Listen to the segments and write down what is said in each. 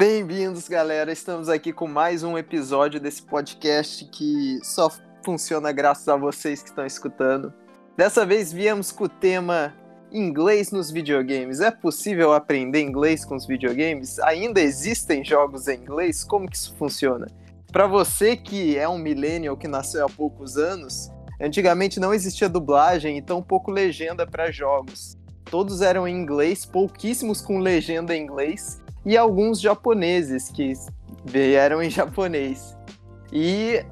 Bem-vindos, galera. Estamos aqui com mais um episódio desse podcast que só funciona graças a vocês que estão escutando. Dessa vez viemos com o tema inglês nos videogames. É possível aprender inglês com os videogames? Ainda existem jogos em inglês? Como que isso funciona? Para você que é um millennial que nasceu há poucos anos, antigamente não existia dublagem e tão pouco legenda para jogos. Todos eram em inglês, pouquíssimos com legenda em inglês e alguns japoneses que vieram em japonês. E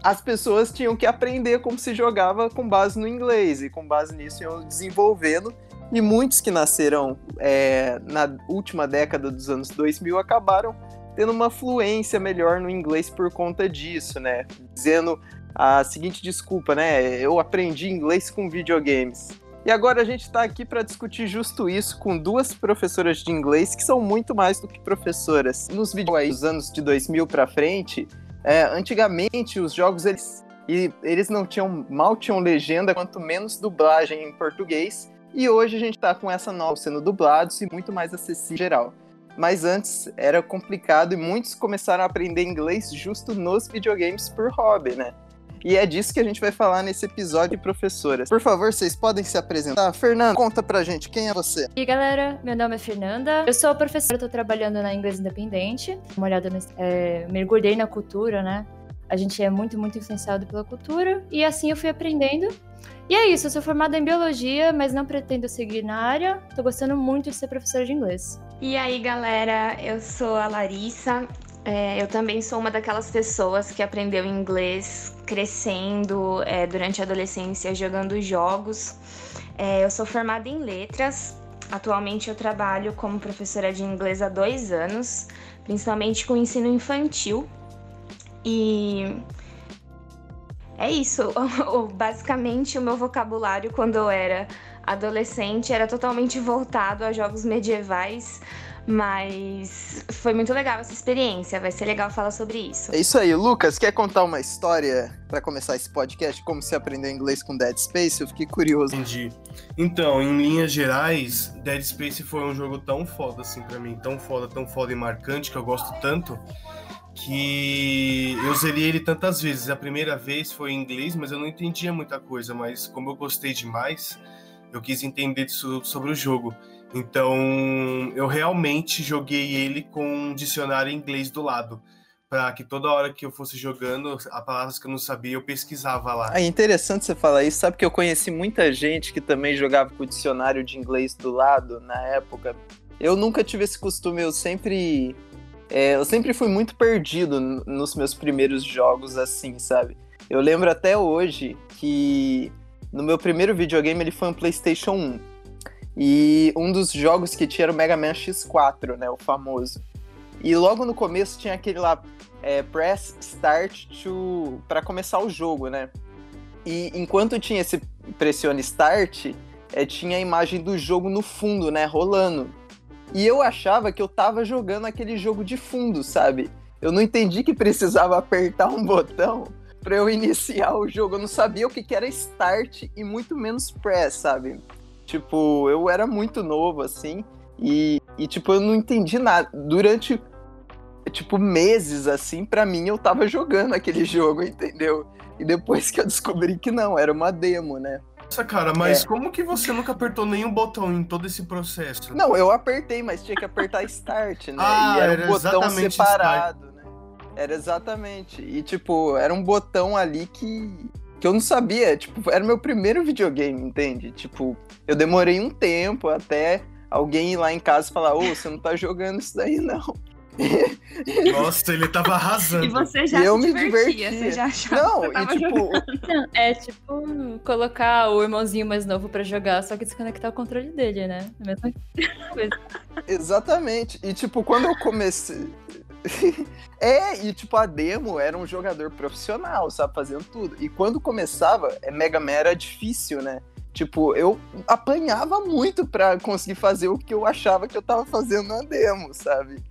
as pessoas tinham que aprender como se jogava com base no inglês, e com base nisso iam desenvolvendo. E muitos que nasceram é, na última década dos anos 2000 acabaram tendo uma fluência melhor no inglês por conta disso, né? Dizendo a seguinte desculpa, né? Eu aprendi inglês com videogames. E agora a gente está aqui para discutir justo isso com duas professoras de inglês que são muito mais do que professoras. Nos vídeos aí, dos anos de 2000 para frente, é, antigamente os jogos eles, eles não tinham mal tinham legenda, quanto menos dublagem em português. E hoje a gente está com essa nova sendo dublados e muito mais acessível em geral. Mas antes era complicado e muitos começaram a aprender inglês justo nos videogames por hobby, né? E é disso que a gente vai falar nesse episódio, professoras. Por favor, vocês podem se apresentar. Fernanda, conta pra gente, quem é você? E galera, meu nome é Fernanda. Eu sou professora, tô trabalhando na Inglês Independente. Uma olhada, no, é, mergulhei na cultura, né? A gente é muito, muito influenciado pela cultura. E assim eu fui aprendendo. E é isso, eu sou formada em biologia, mas não pretendo seguir na área. Tô gostando muito de ser professora de inglês. E aí, galera, eu sou a Larissa. É, eu também sou uma daquelas pessoas que aprendeu inglês crescendo é, durante a adolescência jogando jogos. É, eu sou formada em letras. Atualmente eu trabalho como professora de inglês há dois anos, principalmente com ensino infantil. E é isso. Basicamente, o meu vocabulário quando eu era adolescente era totalmente voltado a jogos medievais mas foi muito legal essa experiência, vai ser legal falar sobre isso. É isso aí, Lucas, quer contar uma história para começar esse podcast? Como você aprendeu inglês com Dead Space? Eu fiquei curioso. Entendi. Então, em linhas gerais, Dead Space foi um jogo tão foda assim para mim, tão foda, tão foda e marcante que eu gosto tanto que eu zerei ele tantas vezes. A primeira vez foi em inglês, mas eu não entendia muita coisa, mas como eu gostei demais, eu quis entender sobre o jogo. Então, eu realmente joguei ele com um dicionário em inglês do lado, para que toda hora que eu fosse jogando, a palavras que eu não sabia, eu pesquisava lá. É interessante você falar isso, sabe que eu conheci muita gente que também jogava com o dicionário de inglês do lado na época. Eu nunca tive esse costume, eu sempre é, eu sempre fui muito perdido nos meus primeiros jogos assim, sabe? Eu lembro até hoje que no meu primeiro videogame ele foi um PlayStation 1. E um dos jogos que tinha era o Mega Man X4, né? O famoso. E logo no começo tinha aquele lá, é, Press Start to para começar o jogo, né? E enquanto tinha esse pressione Start, é, tinha a imagem do jogo no fundo, né? Rolando. E eu achava que eu tava jogando aquele jogo de fundo, sabe? Eu não entendi que precisava apertar um botão para eu iniciar o jogo. Eu não sabia o que, que era Start e muito menos Press, sabe? Tipo, eu era muito novo, assim, e, e tipo, eu não entendi nada. Durante, tipo, meses, assim, para mim, eu tava jogando aquele jogo, entendeu? E depois que eu descobri que não, era uma demo, né? Nossa, cara, mas é. como que você nunca apertou nenhum botão em todo esse processo? Não, eu apertei, mas tinha que apertar Start, né? ah, e era, era um botão separado, start. né? Era exatamente. E, tipo, era um botão ali que que eu não sabia, tipo, era meu primeiro videogame, entende? Tipo, eu demorei um tempo até alguém ir lá em casa falar, ô, você não tá jogando isso daí, não. Nossa, ele tava arrasando. E você já e eu me divertia, você já achava Não, e tipo... é tipo colocar o irmãozinho mais novo para jogar, só que desconectar o controle dele, né? Mesma coisa. Exatamente. E tipo, quando eu comecei... é, e tipo, a demo era um jogador profissional, sabe, fazendo tudo. E quando começava, é, Mega Man era difícil, né? Tipo, eu apanhava muito pra conseguir fazer o que eu achava que eu tava fazendo na demo, sabe?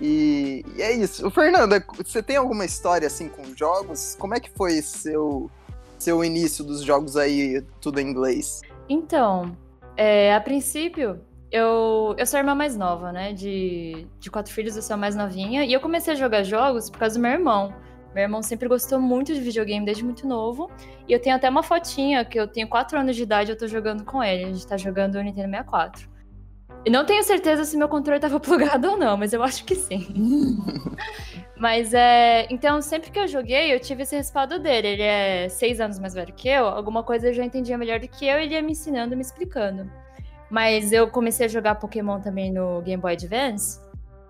E, e é isso. Fernanda, você tem alguma história assim com jogos? Como é que foi seu, seu início dos jogos aí, tudo em inglês? Então, é, a princípio, eu, eu sou a irmã mais nova, né? De, de quatro filhos, eu sou a mais novinha. E eu comecei a jogar jogos por causa do meu irmão. Meu irmão sempre gostou muito de videogame desde muito novo. E eu tenho até uma fotinha que eu tenho quatro anos de idade e eu tô jogando com ele. A gente tá jogando o Nintendo 64. E não tenho certeza se meu controle tava plugado ou não, mas eu acho que sim. mas é. Então, sempre que eu joguei, eu tive esse respaldo dele. Ele é seis anos mais velho que eu. Alguma coisa ele já entendia melhor do que eu ele ia me ensinando, me explicando. Mas eu comecei a jogar Pokémon também no Game Boy Advance.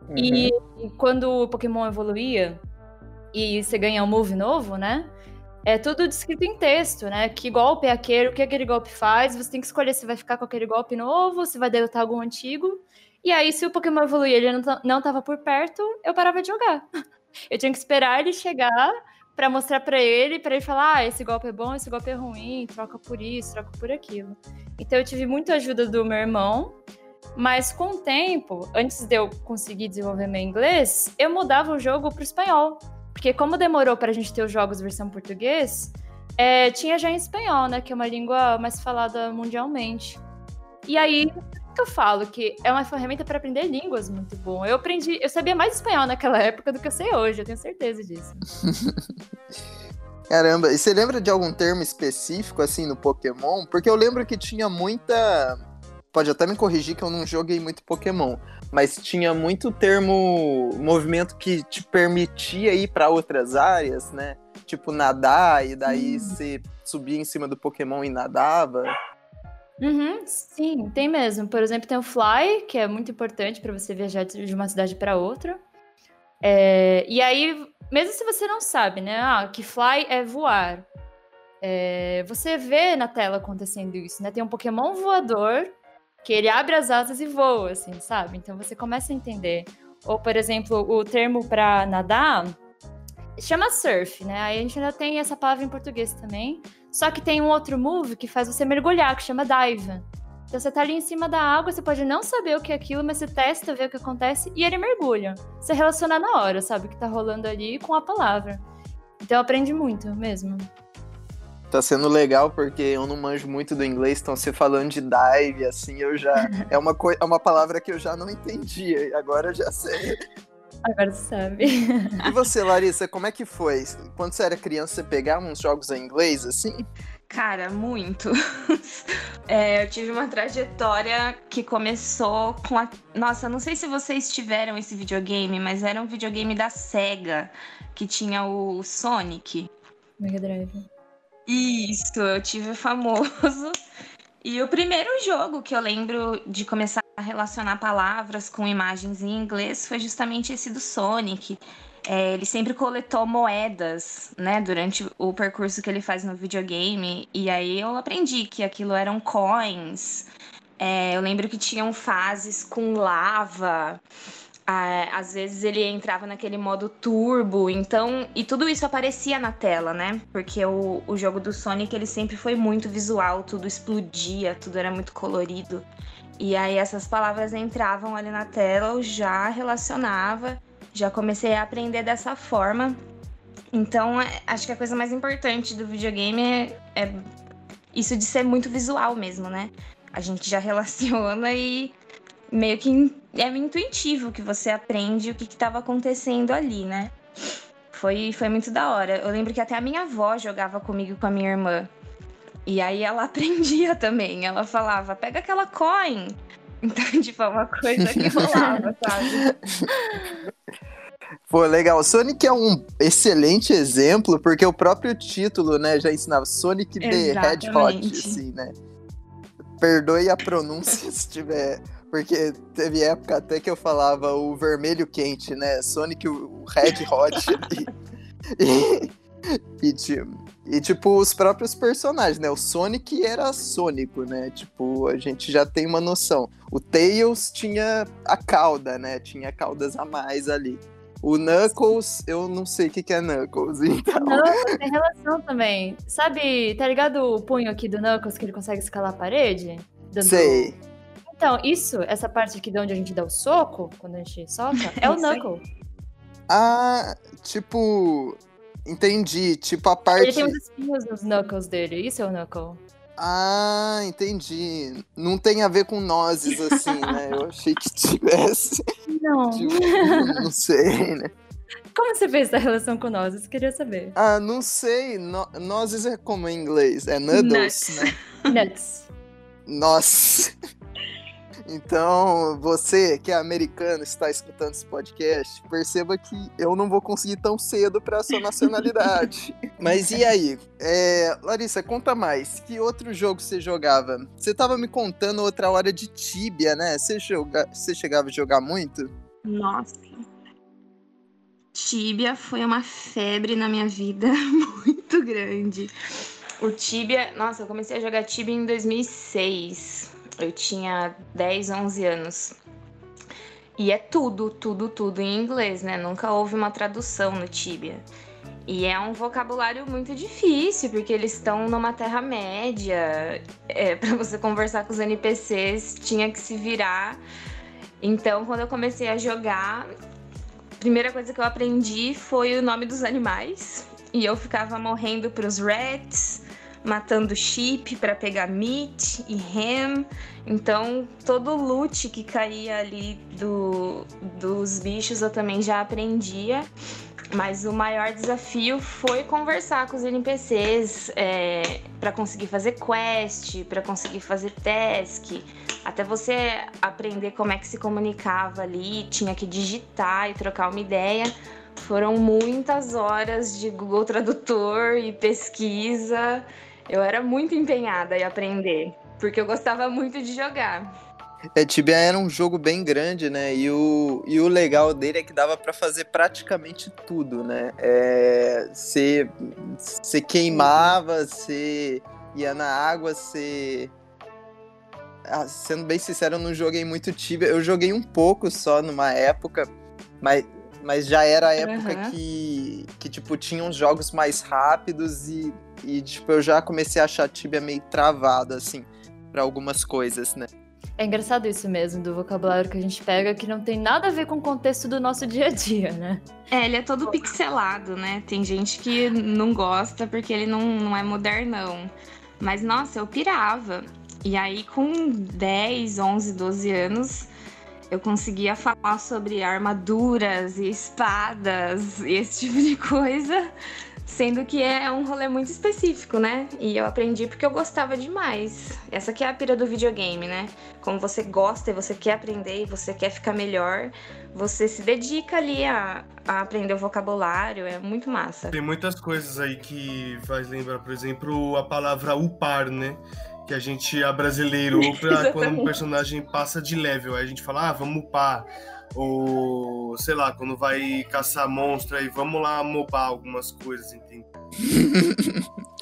Uhum. E, e quando o Pokémon evoluía e você ganha um move novo, né? É tudo descrito em texto, né? Que golpe é aquele, o que aquele golpe faz. Você tem que escolher se vai ficar com aquele golpe novo, se vai derrotar algum antigo. E aí, se o Pokémon evoluir e ele não, não tava por perto, eu parava de jogar. Eu tinha que esperar ele chegar para mostrar para ele, para ele falar: ah, esse golpe é bom, esse golpe é ruim, troca por isso, troca por aquilo. Então eu tive muita ajuda do meu irmão, mas com o tempo, antes de eu conseguir desenvolver meu inglês, eu mudava o jogo para espanhol. Porque como demorou para a gente ter os jogos versão português, é, tinha já em espanhol, né? Que é uma língua mais falada mundialmente. E aí que eu falo que é uma ferramenta para aprender línguas muito bom. Eu aprendi, eu sabia mais espanhol naquela época do que eu sei hoje, eu tenho certeza disso. Caramba, e você lembra de algum termo específico assim no Pokémon? Porque eu lembro que tinha muita. Pode até me corrigir que eu não joguei muito Pokémon, mas tinha muito termo, movimento que te permitia ir para outras áreas, né? Tipo nadar, e daí hum. você subia em cima do Pokémon e nadava. Uhum, sim, tem mesmo. Por exemplo, tem o Fly, que é muito importante para você viajar de uma cidade para outra. É, e aí, mesmo se você não sabe, né? Ah, que Fly é voar. É, você vê na tela acontecendo isso, né? Tem um Pokémon voador que ele abre as asas e voa, assim, sabe? Então você começa a entender. Ou, por exemplo, o termo para nadar chama surf, né? Aí a gente ainda tem essa palavra em português também. Só que tem um outro move que faz você mergulhar, que chama dive. Então você tá ali em cima da água, você pode não saber o que é aquilo, mas você testa, vê o que acontece e ele mergulha. Você relaciona na hora, sabe o que tá rolando ali com a palavra. Então aprende muito mesmo. Tá sendo legal porque eu não manjo muito do inglês, então você falando de dive, assim, eu já. é, uma coi... é uma palavra que eu já não entendia, agora eu já sei. Agora você sabe. E você, Larissa, como é que foi? Quando você era criança, você pegava uns jogos em inglês, assim? Cara, muito. é, eu tive uma trajetória que começou com a. Nossa, não sei se vocês tiveram esse videogame, mas era um videogame da SEGA que tinha o Sonic. Mega Drive. Isso, eu tive o famoso. E o primeiro jogo que eu lembro de começar a relacionar palavras com imagens em inglês foi justamente esse do Sonic. É, ele sempre coletou moedas, né, durante o percurso que ele faz no videogame. E aí eu aprendi que aquilo eram coins. É, eu lembro que tinham fases com lava. às vezes ele entrava naquele modo turbo, então. E tudo isso aparecia na tela, né? Porque o, o jogo do Sonic ele sempre foi muito visual, tudo explodia, tudo era muito colorido. E aí essas palavras entravam ali na tela, eu já relacionava já comecei a aprender dessa forma. Então, é, acho que a coisa mais importante do videogame é, é isso de ser muito visual mesmo, né? A gente já relaciona e meio que é intuitivo que você aprende o que estava acontecendo ali, né? Foi, foi muito da hora. Eu lembro que até a minha avó jogava comigo com a minha irmã. E aí ela aprendia também. Ela falava: pega aquela coin. Então, tipo, é uma coisa que rolava, sabe? Pô, legal. Sonic é um excelente exemplo, porque o próprio título, né, já ensinava Sonic the Hedgehog, assim, né? Perdoe a pronúncia se tiver. Porque teve época até que eu falava o vermelho quente, né? Sonic o Red Hot. e, e, tipo, e, tipo, os próprios personagens, né? O Sonic era Sônico, né? Tipo, a gente já tem uma noção. O Tails tinha a cauda, né? Tinha caudas a mais ali. O Knuckles, eu não sei o que, que é Knuckles, então. Knuckles tem relação também. Sabe, tá ligado o punho aqui do Knuckles que ele consegue escalar a parede? Dando... Sei. Então, isso, essa parte aqui de onde a gente dá o soco, quando a gente soca, é o Knuckles. Ah, tipo. Entendi. Tipo a parte. Ele tem uns espinhos nos Knuckles dele. Isso é o Knuckle. Ah, entendi. Não tem a ver com nozes, assim, né? Eu achei que tivesse. Não. Tipo, não sei, né? Como você fez essa relação com nozes? Queria saber. Ah, não sei. No, nozes é como em inglês? É noodles, Nuts. né? Nuts. Nossa. Então, você que é americano está escutando esse podcast, perceba que eu não vou conseguir tão cedo para sua nacionalidade. Mas e aí? É, Larissa, conta mais. Que outro jogo você jogava? Você estava me contando outra hora de Tibia, né? Você, joga... você chegava a jogar muito? Nossa. Tibia foi uma febre na minha vida muito grande. O Tibia, nossa, eu comecei a jogar Tibia em 2006. Eu tinha 10, 11 anos. E é tudo, tudo, tudo em inglês, né? Nunca houve uma tradução no Tibia. E é um vocabulário muito difícil, porque eles estão numa Terra-média. É, para você conversar com os NPCs, tinha que se virar. Então, quando eu comecei a jogar, a primeira coisa que eu aprendi foi o nome dos animais. E eu ficava morrendo pros rats, matando sheep para pegar meat e ham. Então, todo o loot que caía ali do, dos bichos eu também já aprendia. Mas o maior desafio foi conversar com os NPCs é, para conseguir fazer quest, para conseguir fazer task, até você aprender como é que se comunicava ali, tinha que digitar e trocar uma ideia. Foram muitas horas de Google Tradutor e pesquisa. Eu era muito empenhada em aprender, porque eu gostava muito de jogar. É, Tibia era um jogo bem grande, né? E o, e o legal dele é que dava para fazer praticamente tudo, né? É, Você você queimava, você ia na água, você. Ah, sendo bem sincero, eu não joguei muito Tibia. Eu joguei um pouco só numa época, mas, mas já era a época Aham. que, que, tipo, tinha uns jogos mais rápidos e, e, tipo, eu já comecei a achar Tibia meio travado, assim, pra algumas coisas, né? É engraçado isso mesmo, do vocabulário que a gente pega, que não tem nada a ver com o contexto do nosso dia a dia, né? É, ele é todo pixelado, né? Tem gente que não gosta porque ele não, não é modernão. Mas, nossa, eu pirava. E aí, com 10, 11, 12 anos, eu conseguia falar sobre armaduras e espadas e esse tipo de coisa. Sendo que é um rolê muito específico, né? E eu aprendi porque eu gostava demais. Essa que é a pira do videogame, né? Como você gosta e você quer aprender e você quer ficar melhor, você se dedica ali a, a aprender o vocabulário, é muito massa. Tem muitas coisas aí que faz lembrar, por exemplo, a palavra upar, né? Que a gente abrasileirou pra quando um personagem passa de level. Aí a gente fala, ah, vamos upar. Ou, sei lá, quando vai caçar monstro aí, vamos lá mobar algumas coisas, entende?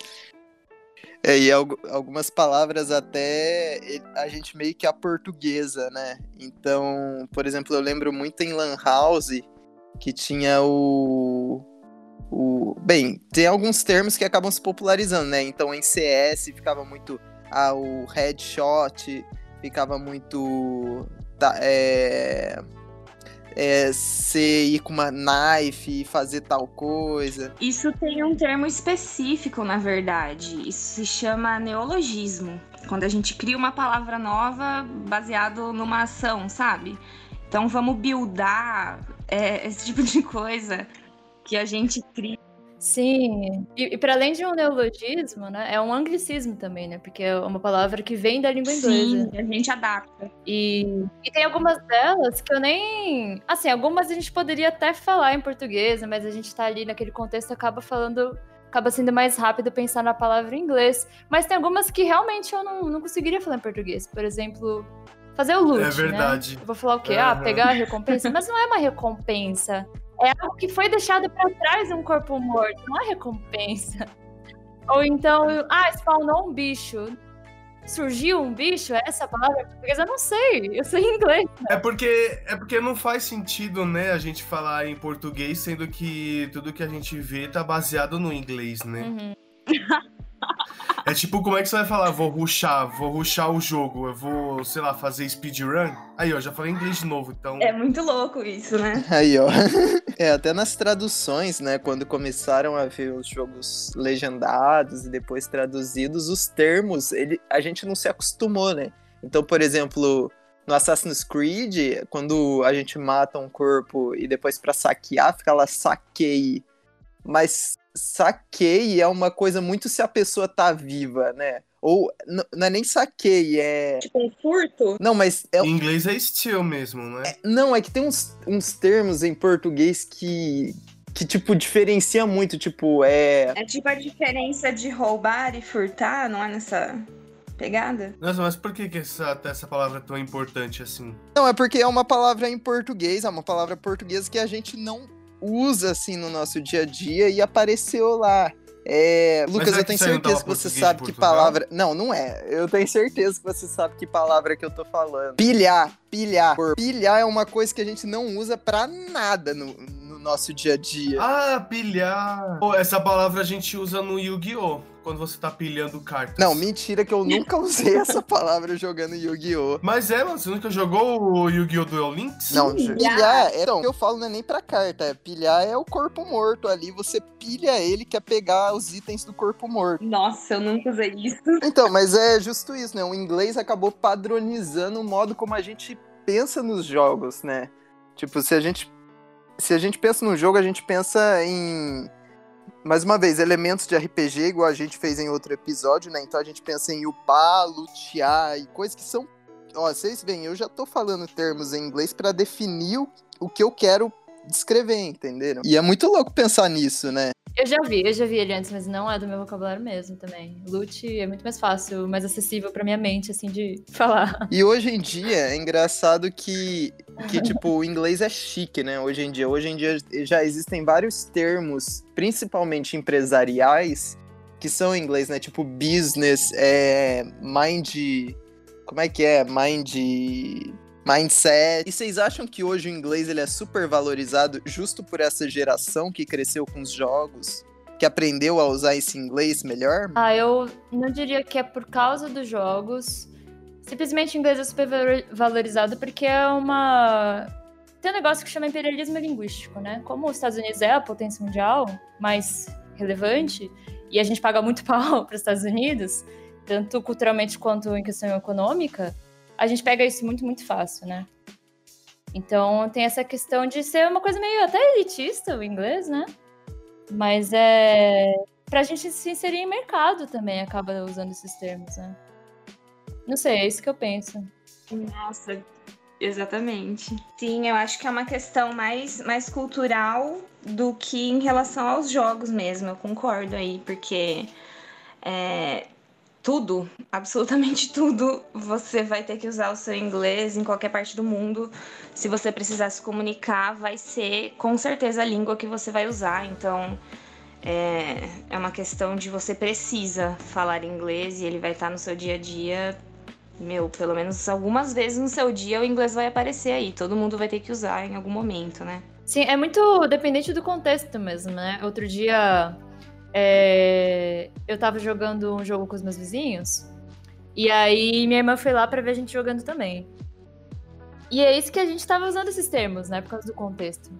É, e algu- algumas palavras até a gente meio que a portuguesa, né? Então, por exemplo, eu lembro muito em Lan House que tinha o. o bem, tem alguns termos que acabam se popularizando, né? Então em CS ficava muito. Ah, o headshot, ficava muito. tá, é, é, você ir com uma knife e fazer tal coisa. Isso tem um termo específico, na verdade. Isso se chama neologismo. Quando a gente cria uma palavra nova baseado numa ação, sabe? Então vamos buildar é, esse tipo de coisa que a gente cria. Sim. E, e para além de um neologismo, né? É um anglicismo também, né? Porque é uma palavra que vem da língua inglesa. Sim, a gente adapta. E, e tem algumas delas que eu nem. Assim, algumas a gente poderia até falar em português, né, mas a gente tá ali naquele contexto acaba falando. Acaba sendo mais rápido pensar na palavra em inglês. Mas tem algumas que realmente eu não, não conseguiria falar em português. Por exemplo, fazer o loot. É verdade. Né? Eu vou falar o quê? Ah, Aham. pegar a recompensa? Mas não é uma recompensa. É algo que foi deixado pra trás um corpo morto. Não é recompensa. Ou então, ah, spawnou um bicho. Surgiu um bicho? É essa palavra em português? Eu não sei. Eu sei inglês. É porque, é porque não faz sentido, né, a gente falar em português, sendo que tudo que a gente vê tá baseado no inglês, né? Uhum. É tipo, como é que você vai falar? Vou rushar, vou rushar o jogo, eu vou, sei lá, fazer speedrun? Aí, ó, já falei inglês de novo, então. É muito louco isso, né? Aí, ó. É, até nas traduções, né? Quando começaram a ver os jogos legendados e depois traduzidos, os termos, ele, a gente não se acostumou, né? Então, por exemplo, no Assassin's Creed, quando a gente mata um corpo e depois para saquear, fica lá saquei. Mas saquei é uma coisa muito se a pessoa tá viva, né? Ou não é nem saquei, é. Tipo um furto? Não, mas. É... Em inglês é steal mesmo, né? É, não, é que tem uns, uns termos em português que. Que, tipo, diferencia muito, tipo, é. É tipo a diferença de roubar e furtar, não é nessa pegada? Nossa, mas por que, que essa, essa palavra é tão importante assim? Não, é porque é uma palavra em português, é uma palavra portuguesa que a gente não usa assim no nosso dia a dia e apareceu lá. É, Lucas, eu tenho certeza que você sabe que palavra. Não, não é. Eu tenho certeza que você sabe que palavra que eu tô falando. Pilhar, pilhar. Pilhar é uma coisa que a gente não usa pra nada no, no nosso dia a dia. Ah, pilhar. Pô, essa palavra a gente usa no Yu-Gi-Oh! Quando você tá pilhando cartas. Não, mentira que eu nunca usei essa palavra jogando Yu-Gi-Oh! Mas é, mano, você nunca jogou o Yu-Gi-Oh! Duel Links? Não, pilhar, é, então, o que eu falo não é nem pra carta, é pilhar é o corpo morto ali, você pilha ele, quer pegar os itens do corpo morto. Nossa, eu nunca usei isso. Então, mas é justo isso, né? O inglês acabou padronizando o modo como a gente pensa nos jogos, né? Tipo, se a gente se a gente pensa num jogo, a gente pensa em mais uma vez, elementos de RPG, igual a gente fez em outro episódio, né? Então a gente pensa em upar, lutear e coisas que são. Ó, vocês veem, eu já tô falando termos em inglês para definir o, o que eu quero descrever, entenderam? E é muito louco pensar nisso, né? Eu já vi, eu já vi ele antes, mas não é do meu vocabulário mesmo também. Loot é muito mais fácil, mais acessível pra minha mente, assim, de falar. E hoje em dia é engraçado que, que tipo, o inglês é chique, né? Hoje em dia. Hoje em dia já existem vários termos, principalmente empresariais, que são em inglês, né? Tipo, business, é, mind. Como é que é? Mind mindset. E vocês acham que hoje o inglês ele é super valorizado justo por essa geração que cresceu com os jogos? Que aprendeu a usar esse inglês melhor? Ah, eu não diria que é por causa dos jogos. Simplesmente o inglês é super valorizado porque é uma. Tem um negócio que chama imperialismo linguístico, né? Como os Estados Unidos é a potência mundial mais relevante, e a gente paga muito pau para os Estados Unidos, tanto culturalmente quanto em questão econômica, a gente pega isso muito, muito fácil, né? Então tem essa questão de ser uma coisa meio até elitista o inglês, né? Mas é. Pra gente se inserir em mercado também acaba usando esses termos, né? Não sei, é isso que eu penso. Nossa, exatamente. Sim, eu acho que é uma questão mais, mais cultural do que em relação aos jogos mesmo. Eu concordo aí, porque é, tudo, absolutamente tudo, você vai ter que usar o seu inglês em qualquer parte do mundo. Se você precisar se comunicar, vai ser com certeza a língua que você vai usar. Então, é, é uma questão de você precisa falar inglês e ele vai estar no seu dia a dia. Meu, pelo menos algumas vezes no seu dia o inglês vai aparecer aí. Todo mundo vai ter que usar em algum momento, né? Sim, é muito dependente do contexto mesmo, né? Outro dia é, eu tava jogando um jogo com os meus vizinhos. E aí minha irmã foi lá para ver a gente jogando também. E é isso que a gente tava usando esses termos, né? Por causa do contexto.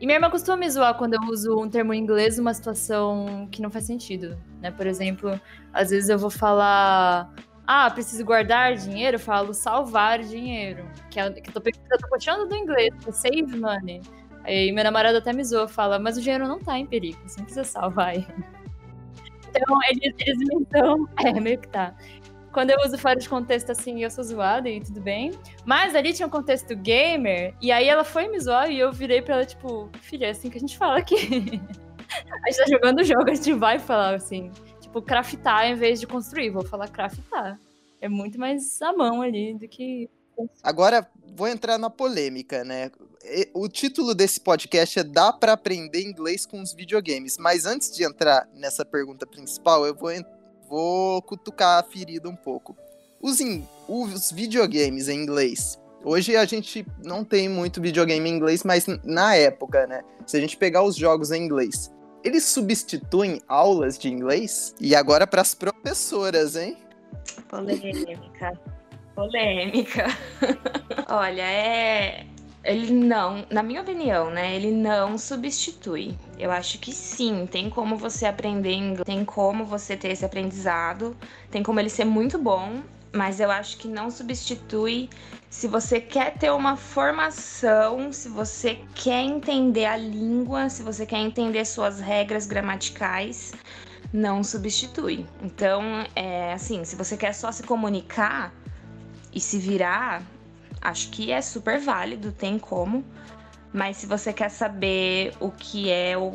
E minha irmã costuma me zoar quando eu uso um termo em inglês numa situação que não faz sentido, né? Por exemplo, às vezes eu vou falar ah, preciso guardar dinheiro, eu falo salvar dinheiro. Que, é, que eu, tô, eu tô puxando do inglês, é save money. Aí meu namorado até me zoa, fala, mas o dinheiro não tá em perigo, você não precisa salvar ele. Então, eles, eles me dão. É, meio que tá. Quando eu uso fora de contexto assim, eu sou zoada e tudo bem. Mas ali tinha um contexto gamer, e aí ela foi me zoar e eu virei pra ela, tipo, filha, é assim que a gente fala aqui. a gente tá jogando o jogo, a gente vai falar assim. Tipo, craftar em vez de construir. Vou falar craftar. É muito mais a mão ali do que. Agora, vou entrar na polêmica, né? o título desse podcast é Dá para aprender inglês com os videogames. Mas antes de entrar nessa pergunta principal, eu vou, vou cutucar a ferida um pouco. Os, in, os videogames em inglês. Hoje a gente não tem muito videogame em inglês, mas na época, né? Se a gente pegar os jogos em inglês, eles substituem aulas de inglês? E agora para as professoras, hein? Polêmica. Polêmica. Olha, é ele não, na minha opinião, né? Ele não substitui. Eu acho que sim, tem como você aprender inglês, tem como você ter esse aprendizado, tem como ele ser muito bom, mas eu acho que não substitui se você quer ter uma formação, se você quer entender a língua, se você quer entender suas regras gramaticais, não substitui. Então, é assim, se você quer só se comunicar e se virar, acho que é super válido, tem como. Mas se você quer saber o que é o,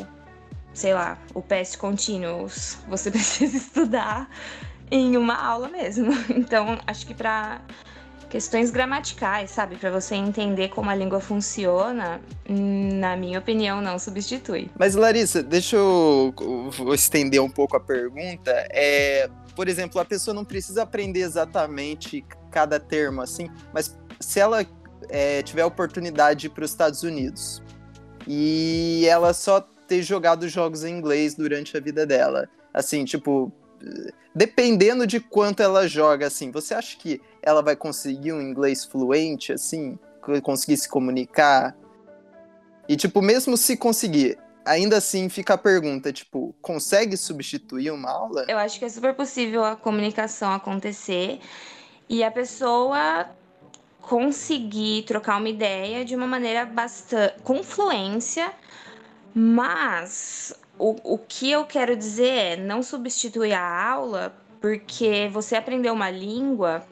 sei lá, o past continuous, você precisa estudar em uma aula mesmo. Então, acho que para questões gramaticais, sabe, para você entender como a língua funciona, na minha opinião, não substitui. Mas Larissa, deixa eu, estender um pouco a pergunta. É, por exemplo, a pessoa não precisa aprender exatamente cada termo assim, mas se ela é, tiver a oportunidade para os Estados Unidos e ela só ter jogado jogos em inglês durante a vida dela, assim, tipo, dependendo de quanto ela joga, assim, você acha que ela vai conseguir um inglês fluente, assim, conseguir se comunicar? E, tipo, mesmo se conseguir, ainda assim fica a pergunta, tipo, consegue substituir uma aula? Eu acho que é super possível a comunicação acontecer e a pessoa conseguir trocar uma ideia de uma maneira bastante com fluência, mas o, o que eu quero dizer é não substituir a aula, porque você aprendeu uma língua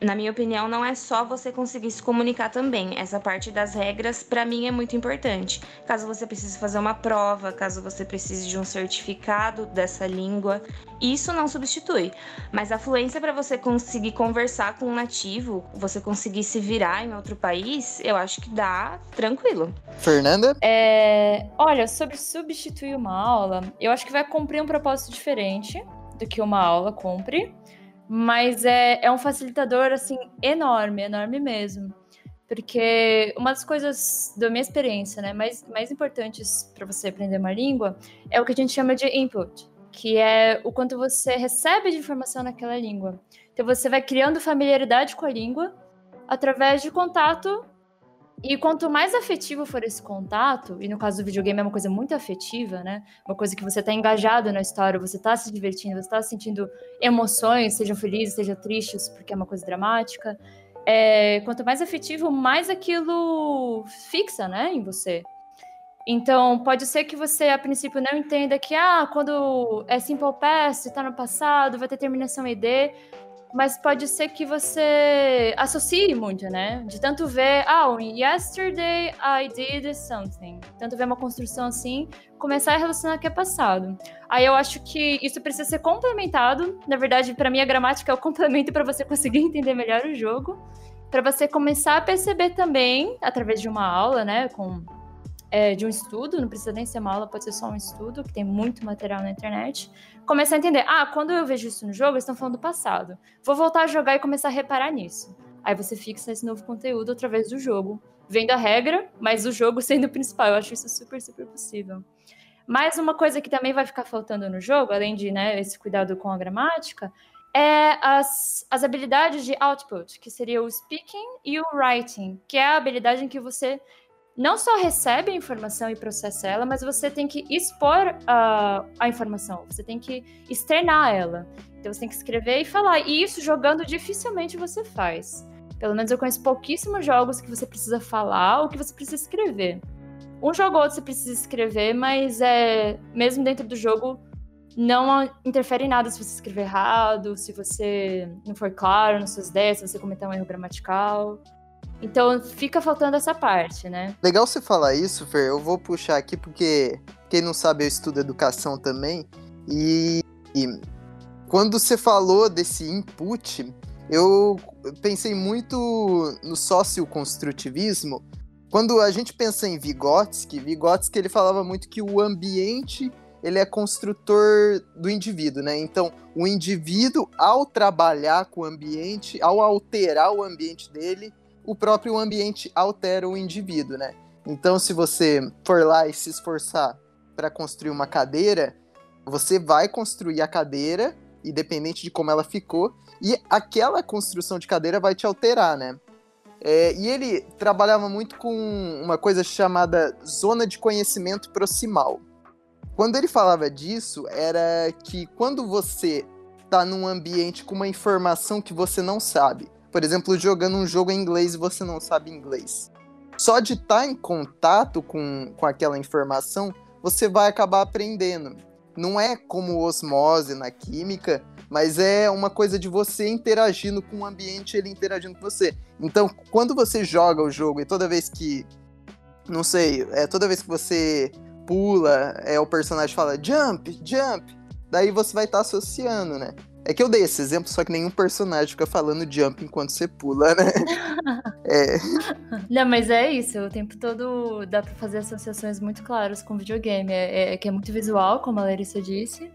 na minha opinião, não é só você conseguir se comunicar também. Essa parte das regras, para mim, é muito importante. Caso você precise fazer uma prova, caso você precise de um certificado dessa língua, isso não substitui. Mas a fluência para você conseguir conversar com um nativo, você conseguir se virar em outro país, eu acho que dá tranquilo. Fernanda? É, olha, sobre substituir uma aula, eu acho que vai cumprir um propósito diferente do que uma aula cumpre. Mas é, é um facilitador, assim, enorme, enorme mesmo. Porque uma das coisas da minha experiência, né, mais, mais importantes para você aprender uma língua é o que a gente chama de input, que é o quanto você recebe de informação naquela língua. Então você vai criando familiaridade com a língua através de contato e quanto mais afetivo for esse contato, e no caso do videogame é uma coisa muito afetiva, né? Uma coisa que você está engajado na história, você está se divertindo, você está sentindo emoções, sejam felizes, sejam tristes, porque é uma coisa dramática. É, quanto mais afetivo, mais aquilo fixa, né, em você. Então, pode ser que você, a princípio, não entenda que, ah, quando é Simple Past, está no passado, vai ter terminação ED, mas pode ser que você associe muito, né? De tanto ver, ah, yesterday I did something. Tanto ver uma construção assim, começar a relacionar que é passado. Aí eu acho que isso precisa ser complementado. Na verdade, para mim a gramática é o complemento para você conseguir entender melhor o jogo, para você começar a perceber também através de uma aula, né, com é, de um estudo, não precisa nem ser uma aula, pode ser só um estudo, que tem muito material na internet, começar a entender, ah, quando eu vejo isso no jogo, eles estão falando do passado. Vou voltar a jogar e começar a reparar nisso. Aí você fixa esse novo conteúdo através do jogo, vendo a regra, mas o jogo sendo o principal. Eu acho isso super, super possível. Mas uma coisa que também vai ficar faltando no jogo, além de né, esse cuidado com a gramática, é as, as habilidades de output, que seria o speaking e o writing, que é a habilidade em que você não só recebe a informação e processa ela, mas você tem que expor a, a informação, você tem que externar ela. Então você tem que escrever e falar. E isso jogando dificilmente você faz. Pelo menos eu conheço pouquíssimos jogos que você precisa falar ou que você precisa escrever. Um jogo ou outro você precisa escrever, mas é mesmo dentro do jogo não interfere em nada se você escrever errado, se você não for claro nas suas ideias, se você cometer um erro gramatical. Então fica faltando essa parte, né? Legal você falar isso, Fer. Eu vou puxar aqui porque quem não sabe eu estudo educação também. E, e quando você falou desse input, eu pensei muito no socioconstrutivismo. Quando a gente pensa em Vygotsky, Vygotsky ele falava muito que o ambiente ele é construtor do indivíduo, né? Então, o indivíduo, ao trabalhar com o ambiente, ao alterar o ambiente dele, o próprio ambiente altera o indivíduo, né? Então, se você for lá e se esforçar para construir uma cadeira, você vai construir a cadeira, independente de como ela ficou, e aquela construção de cadeira vai te alterar, né? É, e ele trabalhava muito com uma coisa chamada zona de conhecimento proximal. Quando ele falava disso, era que quando você está num ambiente com uma informação que você não sabe, por exemplo, jogando um jogo em inglês e você não sabe inglês, só de estar tá em contato com, com aquela informação, você vai acabar aprendendo. Não é como osmose na química, mas é uma coisa de você interagindo com o ambiente, ele interagindo com você. Então, quando você joga o jogo e toda vez que, não sei, é toda vez que você pula, é o personagem fala jump, jump, daí você vai estar tá associando, né? É que eu dei esse exemplo, só que nenhum personagem fica falando jump enquanto você pula, né? é. Não, mas é isso. O tempo todo dá pra fazer associações muito claras com videogame. É, é, que é muito visual, como a Larissa disse.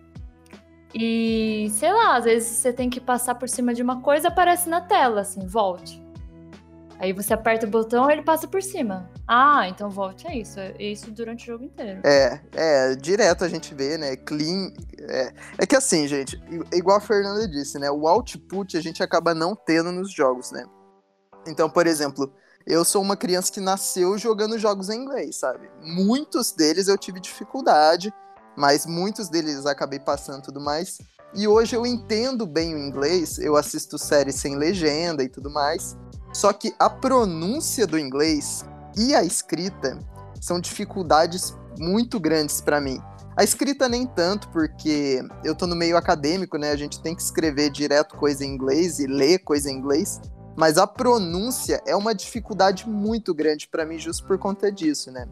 E, sei lá, às vezes você tem que passar por cima de uma coisa, aparece na tela, assim, volte. Aí você aperta o botão e ele passa por cima. Ah, então volte é isso. É isso durante o jogo inteiro. É, é, direto a gente vê, né? Clean. É, é que assim, gente, igual a Fernanda disse, né? O output a gente acaba não tendo nos jogos, né? Então, por exemplo, eu sou uma criança que nasceu jogando jogos em inglês, sabe? Muitos deles eu tive dificuldade mas muitos deles acabei passando tudo mais. E hoje eu entendo bem o inglês, eu assisto séries sem legenda e tudo mais. Só que a pronúncia do inglês e a escrita são dificuldades muito grandes para mim. A escrita nem tanto, porque eu tô no meio acadêmico, né? A gente tem que escrever direto coisa em inglês e ler coisa em inglês. Mas a pronúncia é uma dificuldade muito grande para mim, justo por conta disso, né?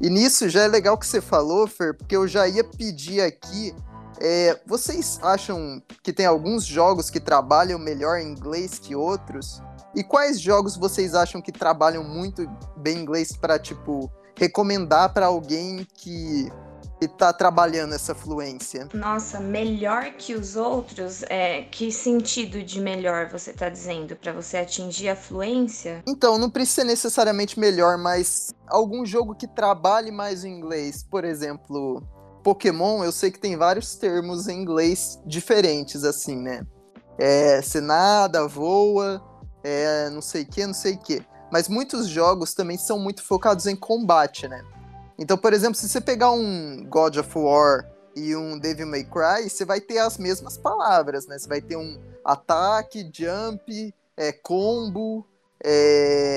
E nisso já é legal que você falou, Fer, porque eu já ia pedir aqui. É, vocês acham que tem alguns jogos que trabalham melhor em inglês que outros? E quais jogos vocês acham que trabalham muito bem inglês para tipo recomendar para alguém que que tá trabalhando essa fluência? Nossa, melhor que os outros? É, que sentido de melhor você tá dizendo? para você atingir a fluência? Então, não precisa ser necessariamente melhor, mas algum jogo que trabalhe mais o inglês. Por exemplo, Pokémon, eu sei que tem vários termos em inglês diferentes, assim, né? É, se nada, voa, é, não sei o que, não sei o que. Mas muitos jogos também são muito focados em combate, né? Então, por exemplo, se você pegar um God of War e um Devil May Cry, você vai ter as mesmas palavras, né? Você vai ter um ataque, jump, é, combo, é,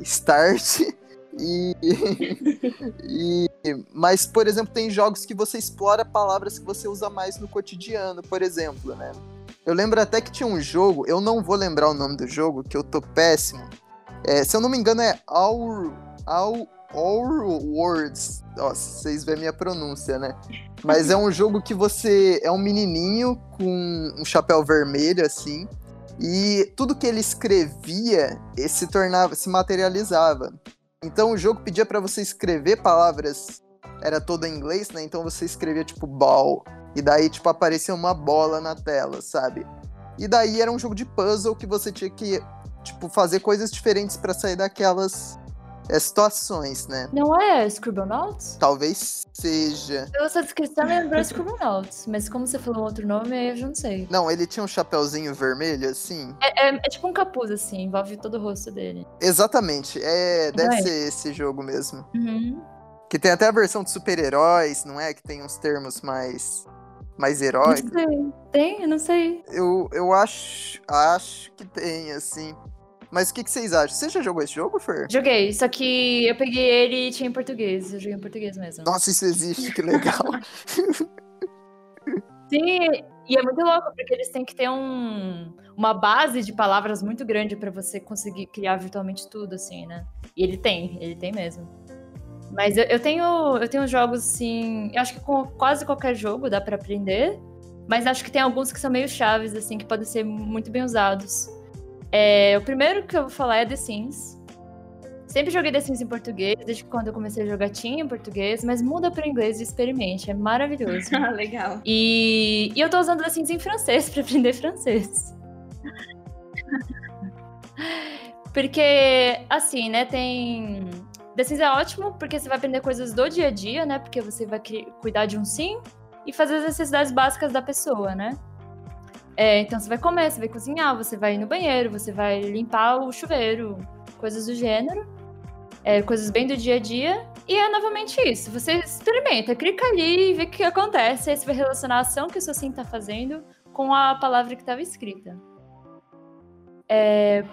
start. E, e, mas, por exemplo, tem jogos que você explora palavras que você usa mais no cotidiano, por exemplo, né? Eu lembro até que tinha um jogo, eu não vou lembrar o nome do jogo, que eu tô péssimo. É, se eu não me engano, é Our, Our, Our Words. Nossa, vocês veem a minha pronúncia, né? Mas é um jogo que você é um menininho com um chapéu vermelho, assim, e tudo que ele escrevia se tornava, se materializava. Então o jogo pedia para você escrever palavras, era todo em inglês, né? Então você escrevia tipo ball, e daí tipo aparecia uma bola na tela, sabe? E daí era um jogo de puzzle que você tinha que tipo fazer coisas diferentes para sair daquelas é, situações, né? Não é Scribblenauts? Talvez seja. Pela sua descrição, lembrou Scribblenauts, mas como você falou outro nome, eu já não sei. Não, ele tinha um chapéuzinho vermelho, assim? É, é, é tipo um capuz, assim, envolve todo o rosto dele. Exatamente, é, deve é. ser esse jogo mesmo. Uhum. Que tem até a versão de super-heróis, não é? Que tem uns termos mais mais heróicos. Não sei. Tem? Eu não sei. Eu, eu acho, acho que tem, assim. Mas o que, que, vocês acham? Você já jogou esse jogo, Fer? Joguei, só que eu peguei ele e tinha em português. Eu joguei em português mesmo. Nossa, isso existe, que legal. Sim, e é muito louco, porque eles têm que ter um, uma base de palavras muito grande para você conseguir criar virtualmente tudo, assim, né? E ele tem, ele tem mesmo. Mas eu, eu tenho eu tenho jogos, assim. Eu acho que com quase qualquer jogo dá para aprender. Mas acho que tem alguns que são meio chaves, assim, que podem ser muito bem usados. É, o primeiro que eu vou falar é The Sims. Sempre joguei The Sims em português, desde quando eu comecei a jogar tinha em português, mas muda para inglês e experimente, é maravilhoso. Ah, legal. E, e eu tô usando The Sims em francês para aprender francês. porque, assim, né, tem... The Sims é ótimo porque você vai aprender coisas do dia a dia, né, porque você vai cuidar de um sim e fazer as necessidades básicas da pessoa, né. É, então você vai comer, você vai cozinhar, você vai ir no banheiro, você vai limpar o chuveiro, coisas do gênero. É, coisas bem do dia a dia. E é novamente isso. Você experimenta, clica ali e vê o que acontece. Aí você vai relacionar a ação que o seu sim está fazendo com a palavra que estava escrita. É,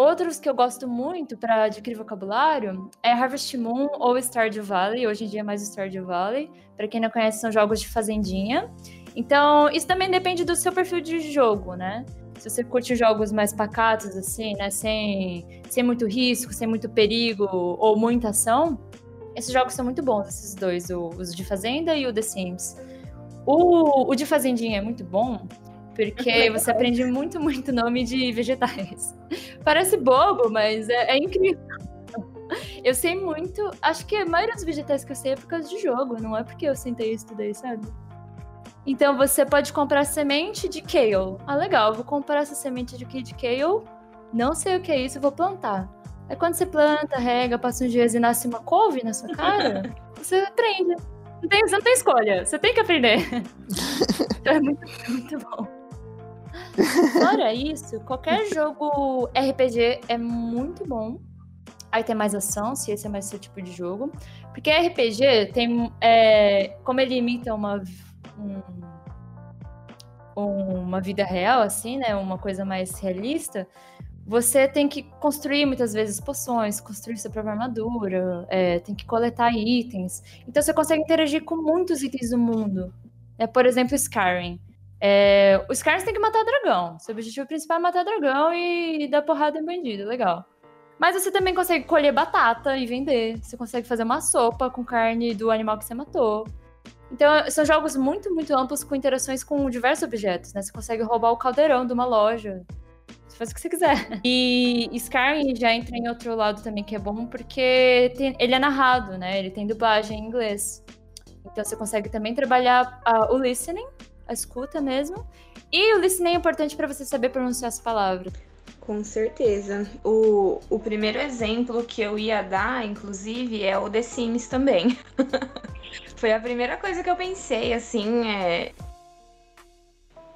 outros que eu gosto muito para adquirir vocabulário é Harvest Moon ou Stardew Valley. Hoje em dia é mais Stardew Valley. Para quem não conhece, são jogos de fazendinha. Então, isso também depende do seu perfil de jogo, né? Se você curte jogos mais pacatos, assim, né? Sem, sem muito risco, sem muito perigo ou muita ação, esses jogos são muito bons, esses dois, o, os de Fazenda e o The Sims. O, o de Fazendinha é muito bom, porque você aprende muito, muito nome de vegetais. Parece bobo, mas é, é, incrível. Eu sei muito. Acho que a maioria dos vegetais que eu sei é por causa de jogo, não é porque eu sentei e estudei, sabe? Então você pode comprar semente de kale. Ah, legal, vou comprar essa semente de kale. Não sei o que é isso, vou plantar. Aí quando você planta, rega, passa uns dias e nasce uma couve na sua cara, você aprende. Não tem, você não tem escolha, você tem que aprender. então é muito, muito bom. Fora isso, qualquer jogo RPG é muito bom. Aí tem mais ação, se esse é mais seu tipo de jogo. Porque RPG tem. É, como ele imita uma um, uma vida real, assim, né? Uma coisa mais realista, você tem que construir muitas vezes poções, construir sua própria armadura, é, tem que coletar itens. Então você consegue interagir com muitos itens do mundo. É, por exemplo, Skyrim. É, o Skyrim tem que matar dragão. Seu objetivo principal é matar dragão e dar porrada em bandido. Legal. Mas você também consegue colher batata e vender. Você consegue fazer uma sopa com carne do animal que você matou. Então, são jogos muito, muito amplos com interações com diversos objetos, né? Você consegue roubar o caldeirão de uma loja. Você faz o que você quiser. E Skyrim já entra em outro lado também que é bom, porque tem, ele é narrado, né? Ele tem dublagem em inglês. Então, você consegue também trabalhar uh, o listening, a escuta mesmo. E o listening é importante para você saber pronunciar as palavras. Com certeza. O, o primeiro exemplo que eu ia dar, inclusive, é o The Sims também. Foi a primeira coisa que eu pensei, assim, é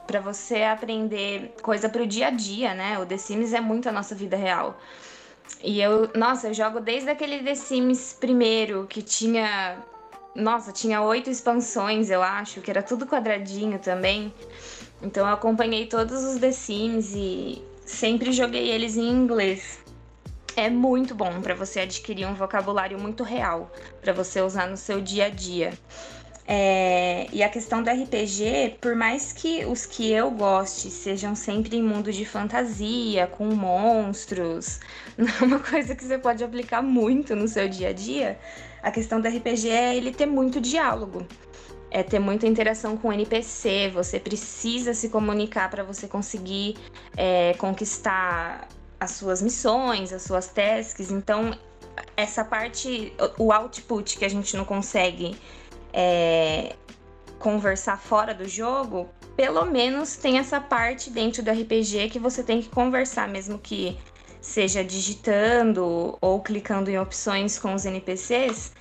para você aprender coisa pro dia a dia, né? O The Sims é muito a nossa vida real. E eu, nossa, eu jogo desde aquele The Sims primeiro, que tinha. Nossa, tinha oito expansões, eu acho, que era tudo quadradinho também. Então eu acompanhei todos os The Sims e sempre joguei eles em inglês é muito bom para você adquirir um vocabulário muito real para você usar no seu dia a dia. É, e a questão do RPG, por mais que os que eu goste sejam sempre em mundo de fantasia, com monstros, não é uma coisa que você pode aplicar muito no seu dia a dia, a questão do RPG é ele ter muito diálogo. É ter muita interação com o NPC, você precisa se comunicar para você conseguir é, conquistar as suas missões, as suas tasks. Então, essa parte, o output que a gente não consegue é, conversar fora do jogo, pelo menos tem essa parte dentro do RPG que você tem que conversar, mesmo que seja digitando ou clicando em opções com os NPCs.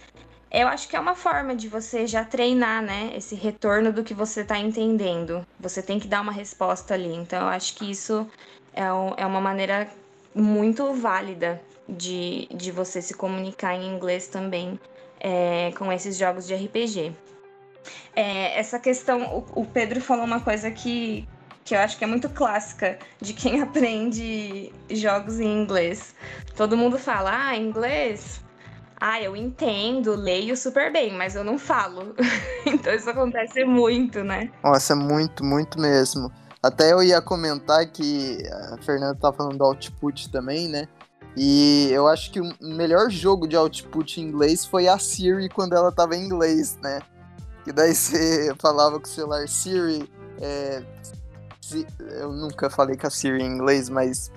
Eu acho que é uma forma de você já treinar, né? Esse retorno do que você está entendendo. Você tem que dar uma resposta ali. Então, eu acho que isso é, um, é uma maneira muito válida de, de você se comunicar em inglês também é, com esses jogos de RPG. É, essa questão, o, o Pedro falou uma coisa que, que eu acho que é muito clássica de quem aprende jogos em inglês. Todo mundo fala, ah, inglês. Ah, eu entendo, leio super bem, mas eu não falo. então isso acontece muito, né? Nossa, muito, muito mesmo. Até eu ia comentar que a Fernanda tá falando do output também, né? E eu acho que o melhor jogo de output em inglês foi a Siri quando ela tava em inglês, né? Que daí você falava com o celular Siri. É, eu nunca falei com a Siri em inglês, mas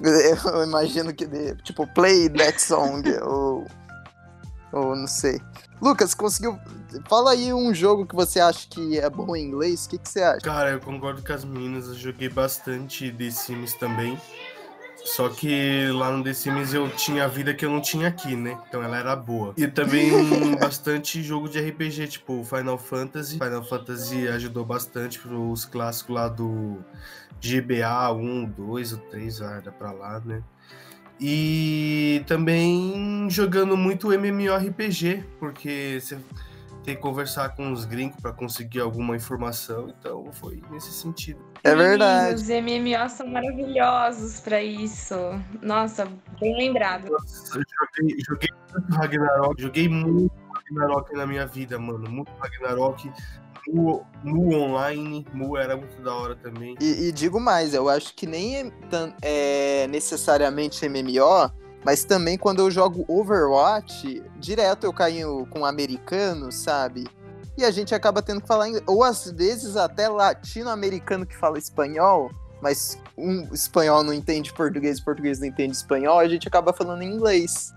eu imagino que de, tipo, play that song, ou, ou não sei. Lucas, conseguiu. Fala aí um jogo que você acha que é bom em inglês. O que, que você acha? Cara, eu concordo com as meninas. Eu joguei bastante The Sims também. Só que lá no The Sims eu tinha a vida que eu não tinha aqui, né? Então ela era boa. E também bastante jogo de RPG, tipo Final Fantasy. Final Fantasy ajudou bastante pros clássicos lá do GBA 1, 2 ou 3, era pra lá, né? E também jogando muito MMORPG, porque você tem que conversar com os gringos para conseguir alguma informação, então foi nesse sentido. É verdade. Os MMOs são maravilhosos para isso. Nossa, bem lembrado. Nossa, joguei, joguei muito Ragnarok, joguei muito Ragnarok na minha vida, mano. Muito Ragnarok. Mu, Mu online, Mu era muito da hora também. E, e digo mais, eu acho que nem é, é necessariamente MMO, mas também quando eu jogo Overwatch, direto eu caio com americano, sabe? E a gente acaba tendo que falar. Ou às vezes até latino-americano que fala espanhol, mas um espanhol não entende português, português não entende espanhol, a gente acaba falando inglês.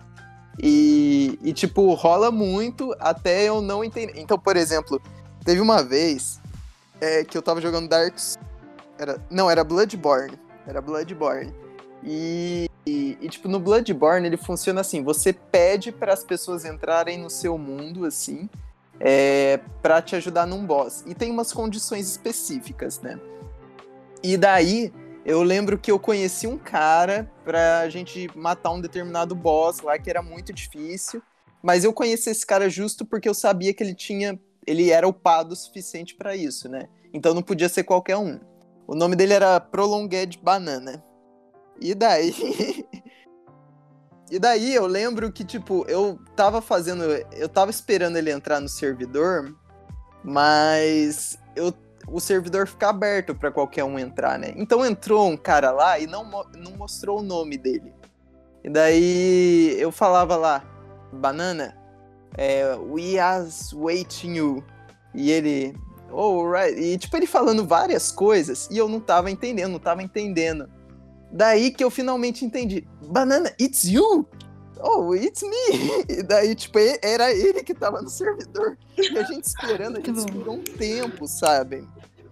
E, e tipo, rola muito até eu não entender. Então, por exemplo, Teve uma vez é, que eu tava jogando Darks. Era, não, era Bloodborne. Era Bloodborne. E, e, e, tipo, no Bloodborne ele funciona assim: você pede para as pessoas entrarem no seu mundo, assim, é, para te ajudar num boss. E tem umas condições específicas, né? E daí eu lembro que eu conheci um cara pra gente matar um determinado boss lá que era muito difícil. Mas eu conheci esse cara justo porque eu sabia que ele tinha ele era upado o suficiente para isso, né? Então não podia ser qualquer um. O nome dele era Prolonged Banana. E daí. e daí eu lembro que, tipo, eu tava fazendo. Eu tava esperando ele entrar no servidor, mas eu, o servidor fica aberto para qualquer um entrar, né? Então entrou um cara lá e não, não mostrou o nome dele. E daí eu falava lá, Banana, é, We are waiting you. E ele, oh, right. E tipo, ele falando várias coisas e eu não tava entendendo, não tava entendendo. Daí que eu finalmente entendi. Banana, it's you! Oh, it's me! E daí, tipo, era ele que tava no servidor. E a gente esperando, a gente esperou um tempo, sabe?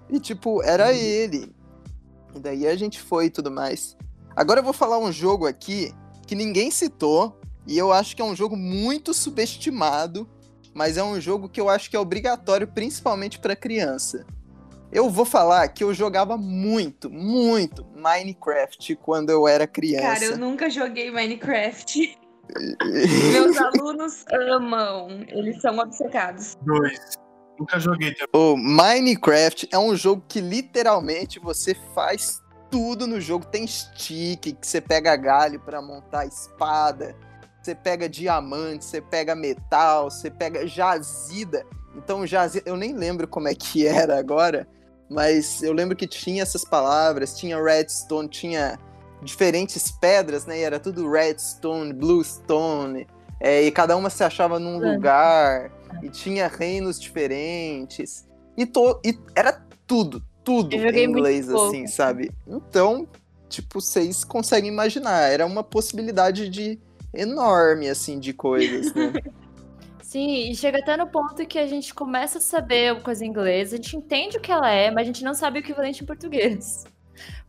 E, tipo, era uhum. ele. E daí a gente foi e tudo mais. Agora eu vou falar um jogo aqui que ninguém citou, e eu acho que é um jogo muito subestimado, mas é um jogo que eu acho que é obrigatório, principalmente para criança. Eu vou falar que eu jogava muito, muito Minecraft quando eu era criança. Cara, eu nunca joguei Minecraft. Meus alunos amam, eles são obcecados. Dois. Nunca joguei também. O Minecraft é um jogo que literalmente você faz tudo no jogo. Tem stick, que você pega galho para montar espada você pega diamante, você pega metal, você pega jazida. Então, jazida, eu nem lembro como é que era agora, mas eu lembro que tinha essas palavras, tinha redstone, tinha diferentes pedras, né? E era tudo redstone, bluestone, é, e cada uma se achava num é. lugar, e tinha reinos diferentes. E, to, e era tudo, tudo em inglês, assim, sabe? Então, tipo, vocês conseguem imaginar, era uma possibilidade de enorme, assim, de coisas, né? Sim, e chega até no ponto que a gente começa a saber coisa em inglês, a gente entende o que ela é, mas a gente não sabe o equivalente em português.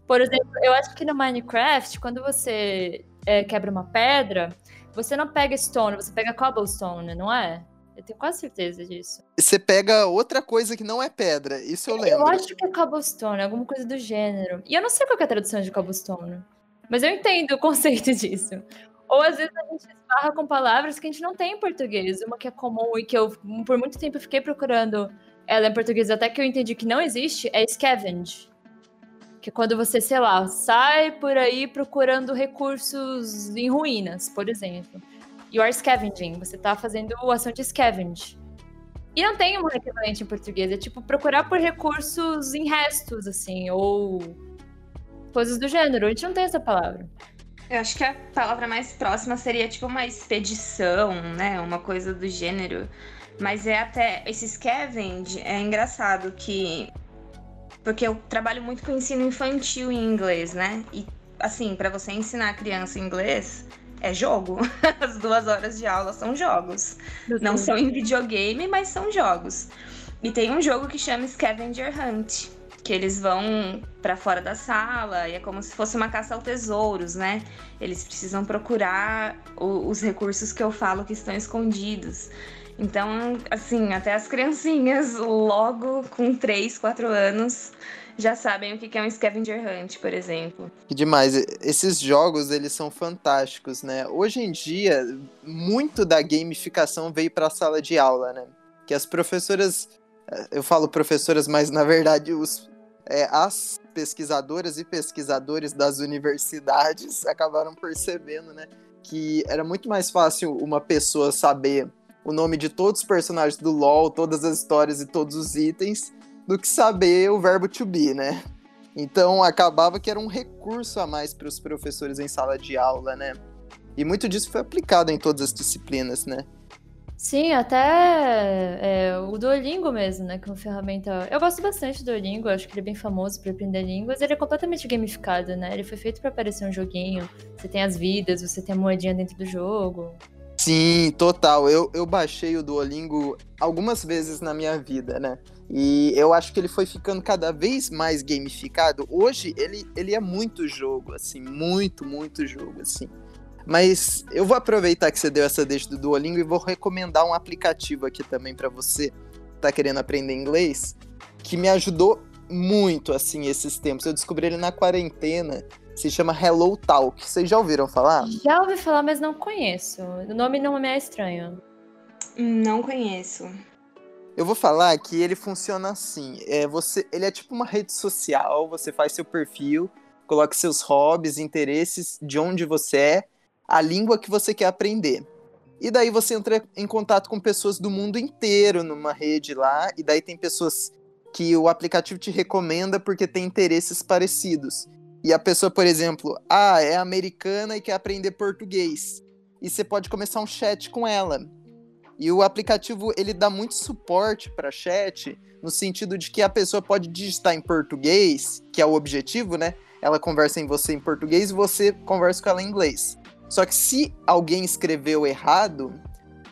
Por exemplo, eu acho que no Minecraft, quando você é, quebra uma pedra, você não pega stone, você pega cobblestone, não é? Eu tenho quase certeza disso. Você pega outra coisa que não é pedra, isso eu lembro. Eu acho que é cobblestone, alguma coisa do gênero. E eu não sei qual é a tradução de cobblestone. Mas eu entendo o conceito disso. Ou às vezes a gente esbarra com palavras que a gente não tem em português. Uma que é comum e que eu, por muito tempo, fiquei procurando ela em português, até que eu entendi que não existe, é scavenge. Que é quando você, sei lá, sai por aí procurando recursos em ruínas, por exemplo. You are scavenging, você tá fazendo ação de scavenge. E não tem um equivalente em português, é tipo procurar por recursos em restos, assim, ou coisas do gênero. A gente não tem essa palavra. Eu acho que a palavra mais próxima seria tipo uma expedição, né? Uma coisa do gênero. Mas é até. Esse scavenge é engraçado que. Porque eu trabalho muito com ensino infantil em inglês, né? E assim, para você ensinar a criança inglês, é jogo. As duas horas de aula são jogos. Não são em videogame, mas são jogos. E tem um jogo que chama Scavenger Hunt que eles vão para fora da sala e é como se fosse uma caça ao tesouros, né? Eles precisam procurar o, os recursos que eu falo que estão escondidos. Então, assim, até as criancinhas, logo com 3, 4 anos, já sabem o que é um scavenger hunt, por exemplo. Que demais. Esses jogos, eles são fantásticos, né? Hoje em dia, muito da gamificação veio para a sala de aula, né? Que as professoras, eh, eu falo professoras, mas na verdade os, é, as pesquisadoras e pesquisadores das universidades acabaram percebendo, né? Que era muito mais fácil uma pessoa saber o nome de todos os personagens do LoL, todas as histórias e todos os itens, do que saber o verbo to be, né? Então acabava que era um recurso a mais para os professores em sala de aula, né? E muito disso foi aplicado em todas as disciplinas, né? Sim, até é, o Duolingo mesmo, né? Que é uma ferramenta. Eu gosto bastante do Duolingo, acho que ele é bem famoso para aprender línguas. Ele é completamente gamificado, né? Ele foi feito para parecer um joguinho. Você tem as vidas, você tem a moedinha dentro do jogo. Sim, total. Eu, eu baixei o Duolingo algumas vezes na minha vida, né? E eu acho que ele foi ficando cada vez mais gamificado. Hoje ele, ele é muito jogo, assim, muito, muito jogo, assim. Mas eu vou aproveitar que você deu essa deixa do Duolingo e vou recomendar um aplicativo aqui também para você que tá querendo aprender inglês, que me ajudou muito, assim, esses tempos. Eu descobri ele na quarentena se chama Hello Talk. Vocês já ouviram falar? Já ouvi falar, mas não conheço. O nome não me é estranho. Não conheço. Eu vou falar que ele funciona assim. É, você, ele é tipo uma rede social. Você faz seu perfil, coloca seus hobbies, interesses, de onde você é, a língua que você quer aprender. E daí você entra em contato com pessoas do mundo inteiro numa rede lá. E daí tem pessoas que o aplicativo te recomenda porque tem interesses parecidos. E a pessoa, por exemplo, ah, é americana e quer aprender português. E você pode começar um chat com ela. E o aplicativo ele dá muito suporte para chat, no sentido de que a pessoa pode digitar em português, que é o objetivo, né? Ela conversa em você em português e você conversa com ela em inglês. Só que se alguém escreveu errado,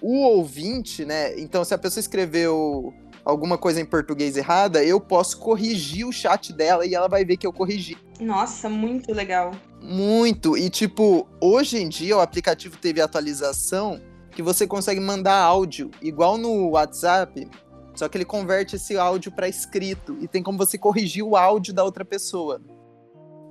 o ouvinte, né? Então, se a pessoa escreveu alguma coisa em português errada, eu posso corrigir o chat dela e ela vai ver que eu corrigi. Nossa, muito legal. Muito. E tipo, hoje em dia o aplicativo teve atualização que você consegue mandar áudio igual no WhatsApp, só que ele converte esse áudio para escrito e tem como você corrigir o áudio da outra pessoa.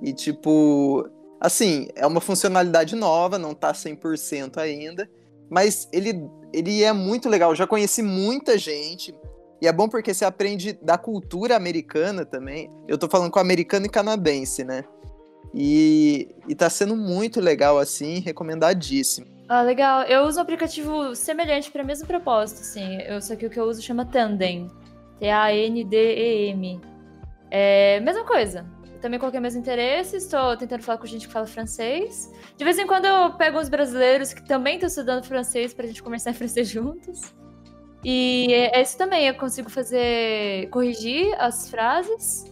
E tipo, assim, é uma funcionalidade nova, não tá 100% ainda, mas ele ele é muito legal. Eu já conheci muita gente e é bom porque você aprende da cultura americana também. Eu tô falando com americano e canadense, né? E, e tá sendo muito legal, assim, recomendadíssimo. Ah, legal. Eu uso um aplicativo semelhante para mesmo propósito, assim. Eu, só que o que eu uso chama Tandem. T-A-N-D-E-M. É, mesma coisa. Também coloquei meus interesses, estou tentando falar com gente que fala francês. De vez em quando eu pego uns brasileiros que também estão estudando francês pra gente conversar em francês juntos. E é, é isso também, eu consigo fazer. corrigir as frases,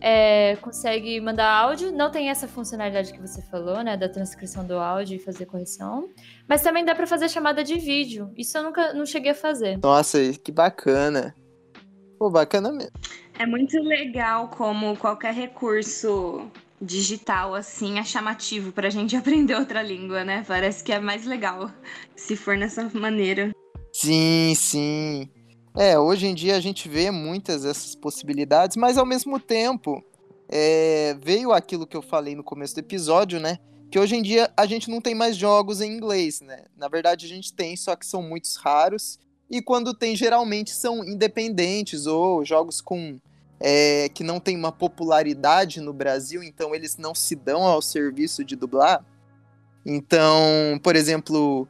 é, consegue mandar áudio. Não tem essa funcionalidade que você falou, né? Da transcrição do áudio e fazer correção. Mas também dá para fazer chamada de vídeo. Isso eu nunca não cheguei a fazer. Nossa, que bacana. Pô, bacana mesmo. É muito legal como qualquer recurso digital assim é chamativo pra gente aprender outra língua, né? Parece que é mais legal se for nessa maneira. Sim, sim. É, hoje em dia a gente vê muitas dessas possibilidades, mas ao mesmo tempo é, veio aquilo que eu falei no começo do episódio, né? Que hoje em dia a gente não tem mais jogos em inglês, né? Na verdade a gente tem, só que são muitos raros. E quando tem, geralmente são independentes ou jogos com é, que não tem uma popularidade no Brasil, então eles não se dão ao serviço de dublar. Então, por exemplo,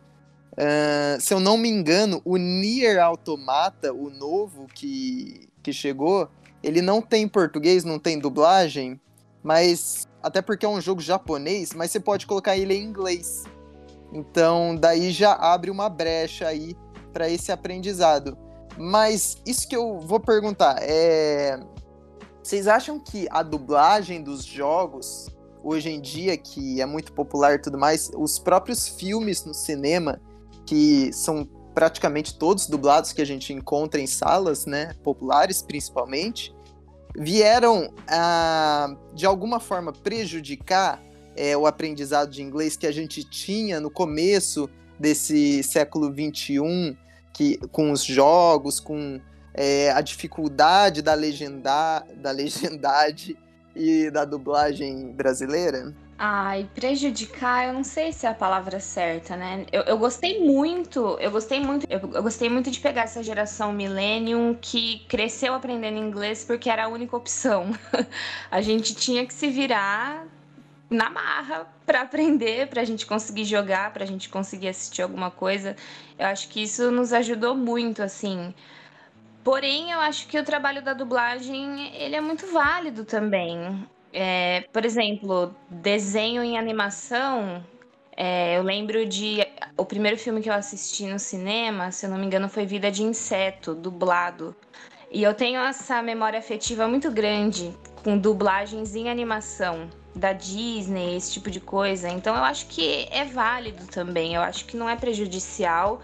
Uh, se eu não me engano, o Nier Automata, o novo que, que chegou, ele não tem português, não tem dublagem, mas até porque é um jogo japonês, mas você pode colocar ele em inglês. Então, daí já abre uma brecha aí para esse aprendizado. Mas isso que eu vou perguntar é vocês acham que a dublagem dos jogos hoje em dia, que é muito popular e tudo mais, os próprios filmes no cinema, que são praticamente todos dublados que a gente encontra em salas, né, populares principalmente, vieram a, de alguma forma, prejudicar é, o aprendizado de inglês que a gente tinha no começo desse século XXI, que, com os jogos, com é, a dificuldade da, legenda, da legendade e da dublagem brasileira? Ai, prejudicar, eu não sei se é a palavra certa, né? Eu, eu gostei muito, eu gostei muito, eu, eu, gostei muito de pegar essa geração millennium que cresceu aprendendo inglês porque era a única opção. a gente tinha que se virar na marra para aprender, para a gente conseguir jogar, para a gente conseguir assistir alguma coisa. Eu acho que isso nos ajudou muito, assim. Porém, eu acho que o trabalho da dublagem ele é muito válido também. É, por exemplo, desenho em animação. É, eu lembro de. O primeiro filme que eu assisti no cinema, se eu não me engano, foi Vida de Inseto, dublado. E eu tenho essa memória afetiva muito grande com dublagens em animação da Disney, esse tipo de coisa. Então eu acho que é válido também. Eu acho que não é prejudicial.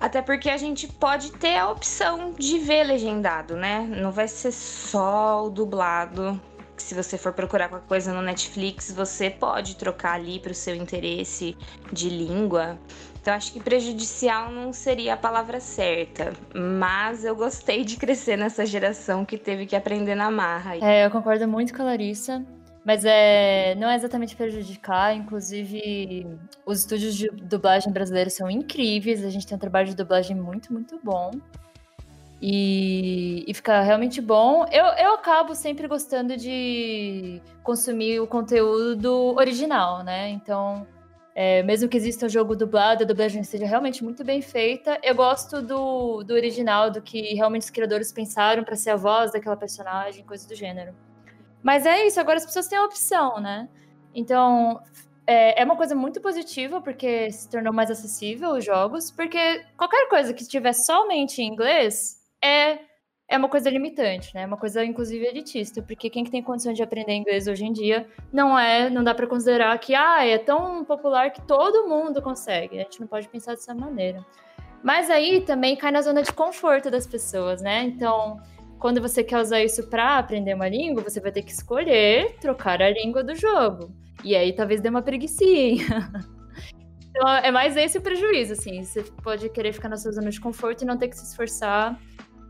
Até porque a gente pode ter a opção de ver legendado, né? Não vai ser só o dublado se você for procurar qualquer coisa no Netflix, você pode trocar ali para o seu interesse de língua. Então acho que prejudicial não seria a palavra certa, mas eu gostei de crescer nessa geração que teve que aprender na marra. É, eu concordo muito com a Larissa. Mas é, não é exatamente prejudicar, inclusive os estúdios de dublagem brasileiros são incríveis, a gente tem um trabalho de dublagem muito, muito bom. E, e fica realmente bom. Eu, eu acabo sempre gostando de consumir o conteúdo original, né? Então, é, mesmo que exista um jogo dublado, a dublagem seja realmente muito bem feita, eu gosto do, do original, do que realmente os criadores pensaram para ser a voz daquela personagem, coisa do gênero. Mas é isso, agora as pessoas têm a opção, né? Então, é, é uma coisa muito positiva, porque se tornou mais acessível os jogos, porque qualquer coisa que estiver somente em inglês, é, é uma coisa limitante, né? Uma coisa, inclusive, elitista, porque quem que tem condição de aprender inglês hoje em dia não é, não dá para considerar que ah, é tão popular que todo mundo consegue. A gente não pode pensar dessa maneira. Mas aí também cai na zona de conforto das pessoas, né? Então, quando você quer usar isso para aprender uma língua, você vai ter que escolher trocar a língua do jogo. E aí talvez dê uma preguiçinha. Então, é mais esse o prejuízo, assim. Você pode querer ficar na sua zona de conforto e não ter que se esforçar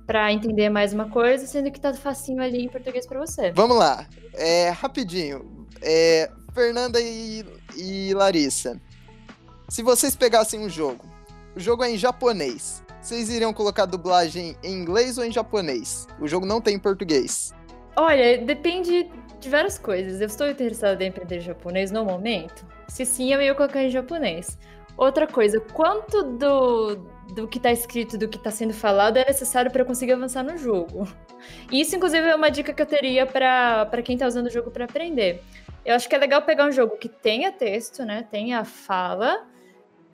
para entender mais uma coisa, sendo que tá facinho ali em português para você. Vamos lá. É, rapidinho. É, Fernanda e, e Larissa. Se vocês pegassem um jogo, o jogo é em japonês. Vocês iriam colocar dublagem em inglês ou em japonês? O jogo não tem em português. Olha, depende de várias coisas. Eu estou interessada em aprender japonês no momento. Se sim, eu ia colocar em japonês. Outra coisa, quanto do, do que está escrito, do que está sendo falado, é necessário para conseguir avançar no jogo. Isso, inclusive, é uma dica que eu teria para quem está usando o jogo para aprender. Eu acho que é legal pegar um jogo que tenha texto, né? Tenha fala,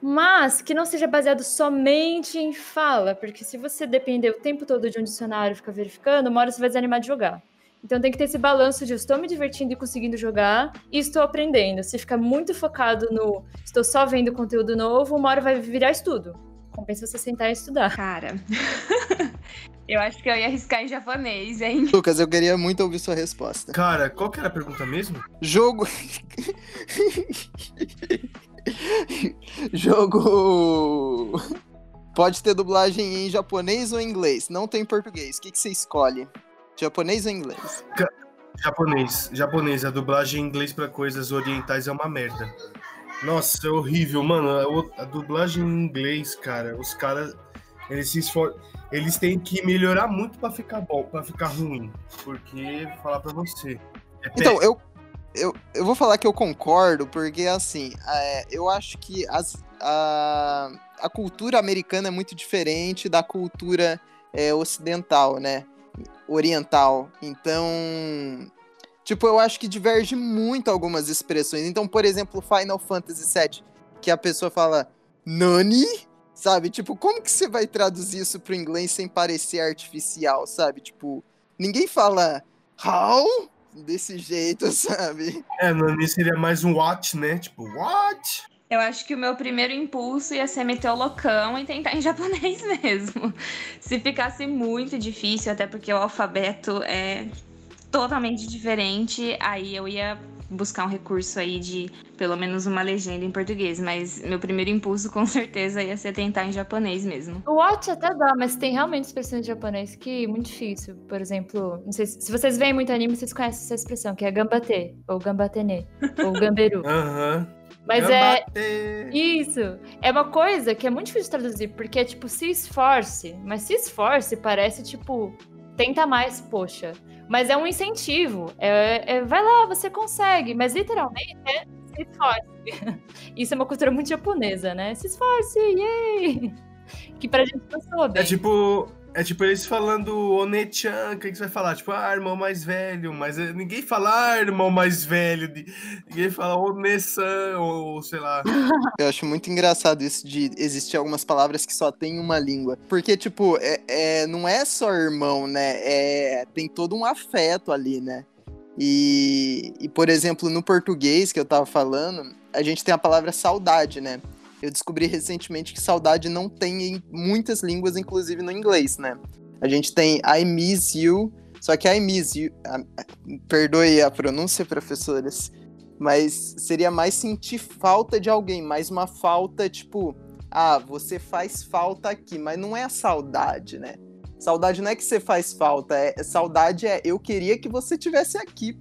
mas que não seja baseado somente em fala, porque se você depender o tempo todo de um dicionário e ficar verificando, uma hora você vai desanimar de jogar. Então tem que ter esse balanço de estou me divertindo e conseguindo jogar e estou aprendendo. Se ficar muito focado no estou só vendo conteúdo novo, uma hora vai virar estudo. Compensa você sentar e estudar. Cara, eu acho que eu ia arriscar em japonês, hein? Lucas, eu queria muito ouvir sua resposta. Cara, qual que era a pergunta mesmo? Jogo. Jogo. Pode ter dublagem em japonês ou em inglês. Não tem em português. O que, que você escolhe? Japonês ou inglês? Japonês. Japonês. A dublagem em inglês para coisas orientais é uma merda. Nossa, é horrível, mano. A, a dublagem em inglês, cara, os caras. Eles se esfor... Eles têm que melhorar muito para ficar bom, para ficar ruim. Porque, vou falar pra você. É então, eu, eu, eu vou falar que eu concordo, porque assim, é, eu acho que as, a, a cultura americana é muito diferente da cultura é, ocidental, né? oriental. Então, tipo, eu acho que diverge muito algumas expressões. Então, por exemplo, Final Fantasy VII, que a pessoa fala Nani, sabe? Tipo, como que você vai traduzir isso pro inglês sem parecer artificial, sabe? Tipo, ninguém fala How? Desse jeito, sabe? É, Nani seria mais um what, né? Tipo, what? Eu acho que o meu primeiro impulso ia ser meter o loucão e tentar em japonês mesmo. Se ficasse muito difícil, até porque o alfabeto é totalmente diferente, aí eu ia buscar um recurso aí de pelo menos uma legenda em português, mas meu primeiro impulso com certeza ia ser tentar em japonês mesmo. O watch até dá, mas tem realmente expressões em japonês que é muito difícil. Por exemplo, não sei se, se vocês veem muito anime, vocês conhecem essa expressão, que é gambate, ou gambatene, ou gamberu. Aham. Uhum. Mas é. Isso. É uma coisa que é muito difícil de traduzir, porque é tipo, se esforce. Mas se esforce parece tipo, tenta mais, poxa. Mas é um incentivo. É, é vai lá, você consegue. Mas literalmente é se esforce. Isso é uma cultura muito japonesa, né? Se esforce, yay! Que pra gente não soa bem. É tipo, é tipo eles falando Onechan, o que, que você vai falar? Tipo, ah, irmão mais velho, mas eh, ninguém fala ah, irmão mais velho, ninguém fala Onessan, ou sei lá. Eu acho muito engraçado isso de existir algumas palavras que só tem uma língua. Porque, tipo, é, é, não é só irmão, né? É, tem todo um afeto ali, né? E, e, por exemplo, no português que eu tava falando, a gente tem a palavra saudade, né? Eu descobri recentemente que saudade não tem em muitas línguas, inclusive no inglês, né? A gente tem I miss you, só que I miss you. perdoe a pronúncia, professores, mas seria mais sentir falta de alguém, mais uma falta tipo, ah, você faz falta aqui, mas não é a saudade, né? Saudade não é que você faz falta, é saudade é eu queria que você tivesse aqui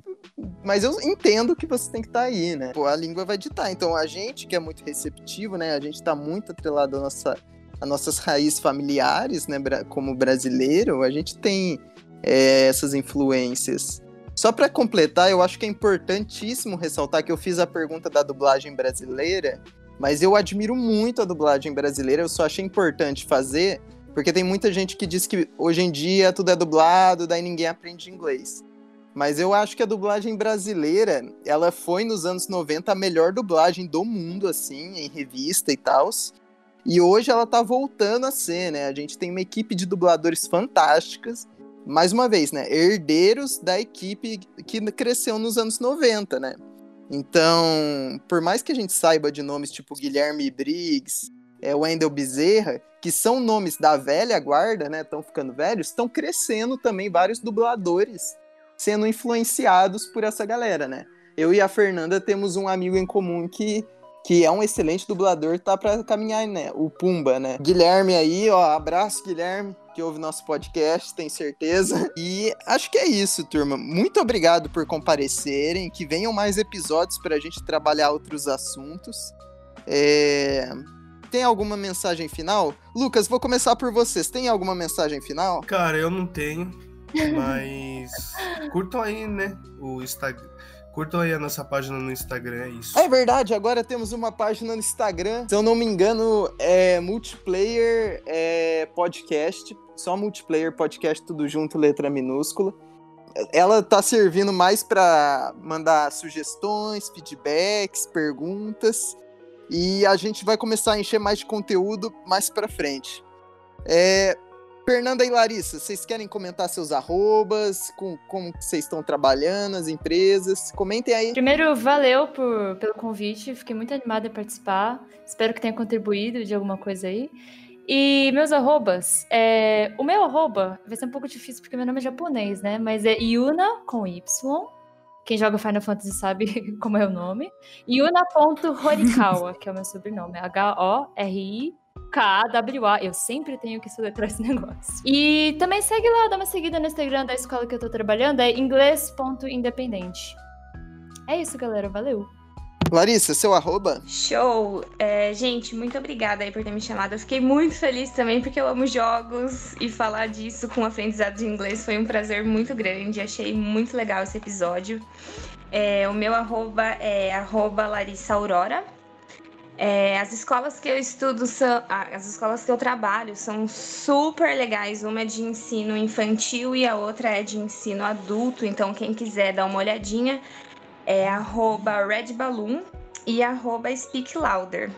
mas eu entendo que você tem que estar tá aí, né? Pô, a língua vai ditar. Então a gente que é muito receptivo, né? A gente está muito atrelado à nossa, às nossas raízes familiares, né? Como brasileiro, a gente tem é, essas influências. Só para completar, eu acho que é importantíssimo ressaltar que eu fiz a pergunta da dublagem brasileira, mas eu admiro muito a dublagem brasileira, eu só achei importante fazer, porque tem muita gente que diz que hoje em dia tudo é dublado, daí ninguém aprende inglês. Mas eu acho que a dublagem brasileira, ela foi nos anos 90 a melhor dublagem do mundo, assim, em revista e tal. E hoje ela tá voltando a ser, né? A gente tem uma equipe de dubladores fantásticas. Mais uma vez, né? Herdeiros da equipe que cresceu nos anos 90, né? Então, por mais que a gente saiba de nomes tipo Guilherme Briggs, é, Wendel Bezerra, que são nomes da velha guarda, né? Estão ficando velhos, estão crescendo também vários dubladores sendo influenciados por essa galera, né? Eu e a Fernanda temos um amigo em comum que, que é um excelente dublador, tá para caminhar, né? O Pumba, né? Guilherme aí, ó, abraço Guilherme, que ouve nosso podcast, tem certeza. E acho que é isso, turma. Muito obrigado por comparecerem, que venham mais episódios pra gente trabalhar outros assuntos. É... Tem alguma mensagem final? Lucas, vou começar por vocês. Tem alguma mensagem final? Cara, eu não tenho. Mas curtam aí, né? O Instagram. Curtam aí a nossa página no Instagram, é isso. É verdade, agora temos uma página no Instagram. Se eu não me engano, é multiplayer é, podcast. Só multiplayer podcast, tudo junto, letra minúscula. Ela tá servindo mais para mandar sugestões, feedbacks, perguntas. E a gente vai começar a encher mais de conteúdo mais para frente. É, Fernanda e Larissa, vocês querem comentar seus arrobas, com, como vocês estão trabalhando, as empresas? Comentem aí. Primeiro, valeu por, pelo convite, fiquei muito animada em participar. Espero que tenha contribuído de alguma coisa aí. E meus arrobas, é, o meu arroba vai ser um pouco difícil porque meu nome é japonês, né? Mas é Yuna com Y. Quem joga Final Fantasy sabe como é o nome. Yuna.horikawa, que é o meu sobrenome. H-O-R-I K-A-W-A. Eu sempre tenho que soletrar esse negócio. E também segue lá, dá uma seguida no Instagram da escola que eu tô trabalhando, é inglês.independente. É isso, galera. Valeu! Larissa, seu arroba? Show! É, gente, muito obrigada aí por ter me chamado. Eu fiquei muito feliz também porque eu amo jogos e falar disso com aprendizado de inglês foi um prazer muito grande. Achei muito legal esse episódio. É, o meu arroba é arroba Larissa Aurora. É, as escolas que eu estudo são. As escolas que eu trabalho são super legais. Uma é de ensino infantil e a outra é de ensino adulto. Então, quem quiser dar uma olhadinha é arroba redballoon e arroba speaklouder.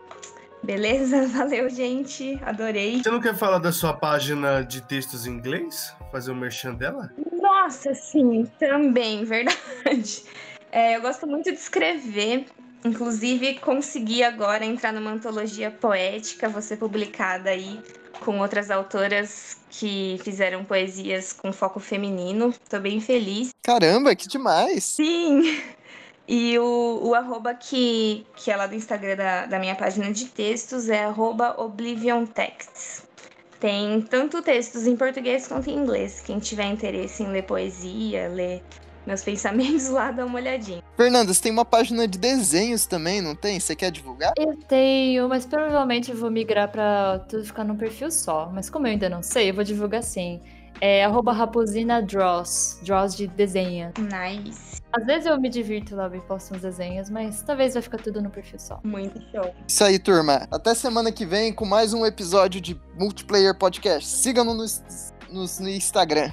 Beleza? Valeu, gente. Adorei. Você não quer falar da sua página de textos em inglês? Fazer o um merchan dela? Nossa, sim, também, verdade. É, eu gosto muito de escrever. Inclusive, consegui agora entrar numa antologia poética, você publicada aí com outras autoras que fizeram poesias com foco feminino. Tô bem feliz. Caramba, que demais! Sim! E o, o arroba que, que é lá do Instagram da, da minha página de textos é arroba Oblivion Texts. Tem tanto textos em português quanto em inglês. Quem tiver interesse em ler poesia, ler meus pensamentos lá, dá uma olhadinha. Fernanda, você tem uma página de desenhos também, não tem? Você quer divulgar? Eu tenho, mas provavelmente eu vou migrar pra tudo ficar num perfil só. Mas como eu ainda não sei, eu vou divulgar sim. É arroba raposina draws, draws de desenha. Nice. Às vezes eu me divirto lá e posto uns desenhos, mas talvez vai ficar tudo no perfil só. Muito show. Isso aí, turma. Até semana que vem com mais um episódio de Multiplayer Podcast. Sigam-nos no, no Instagram.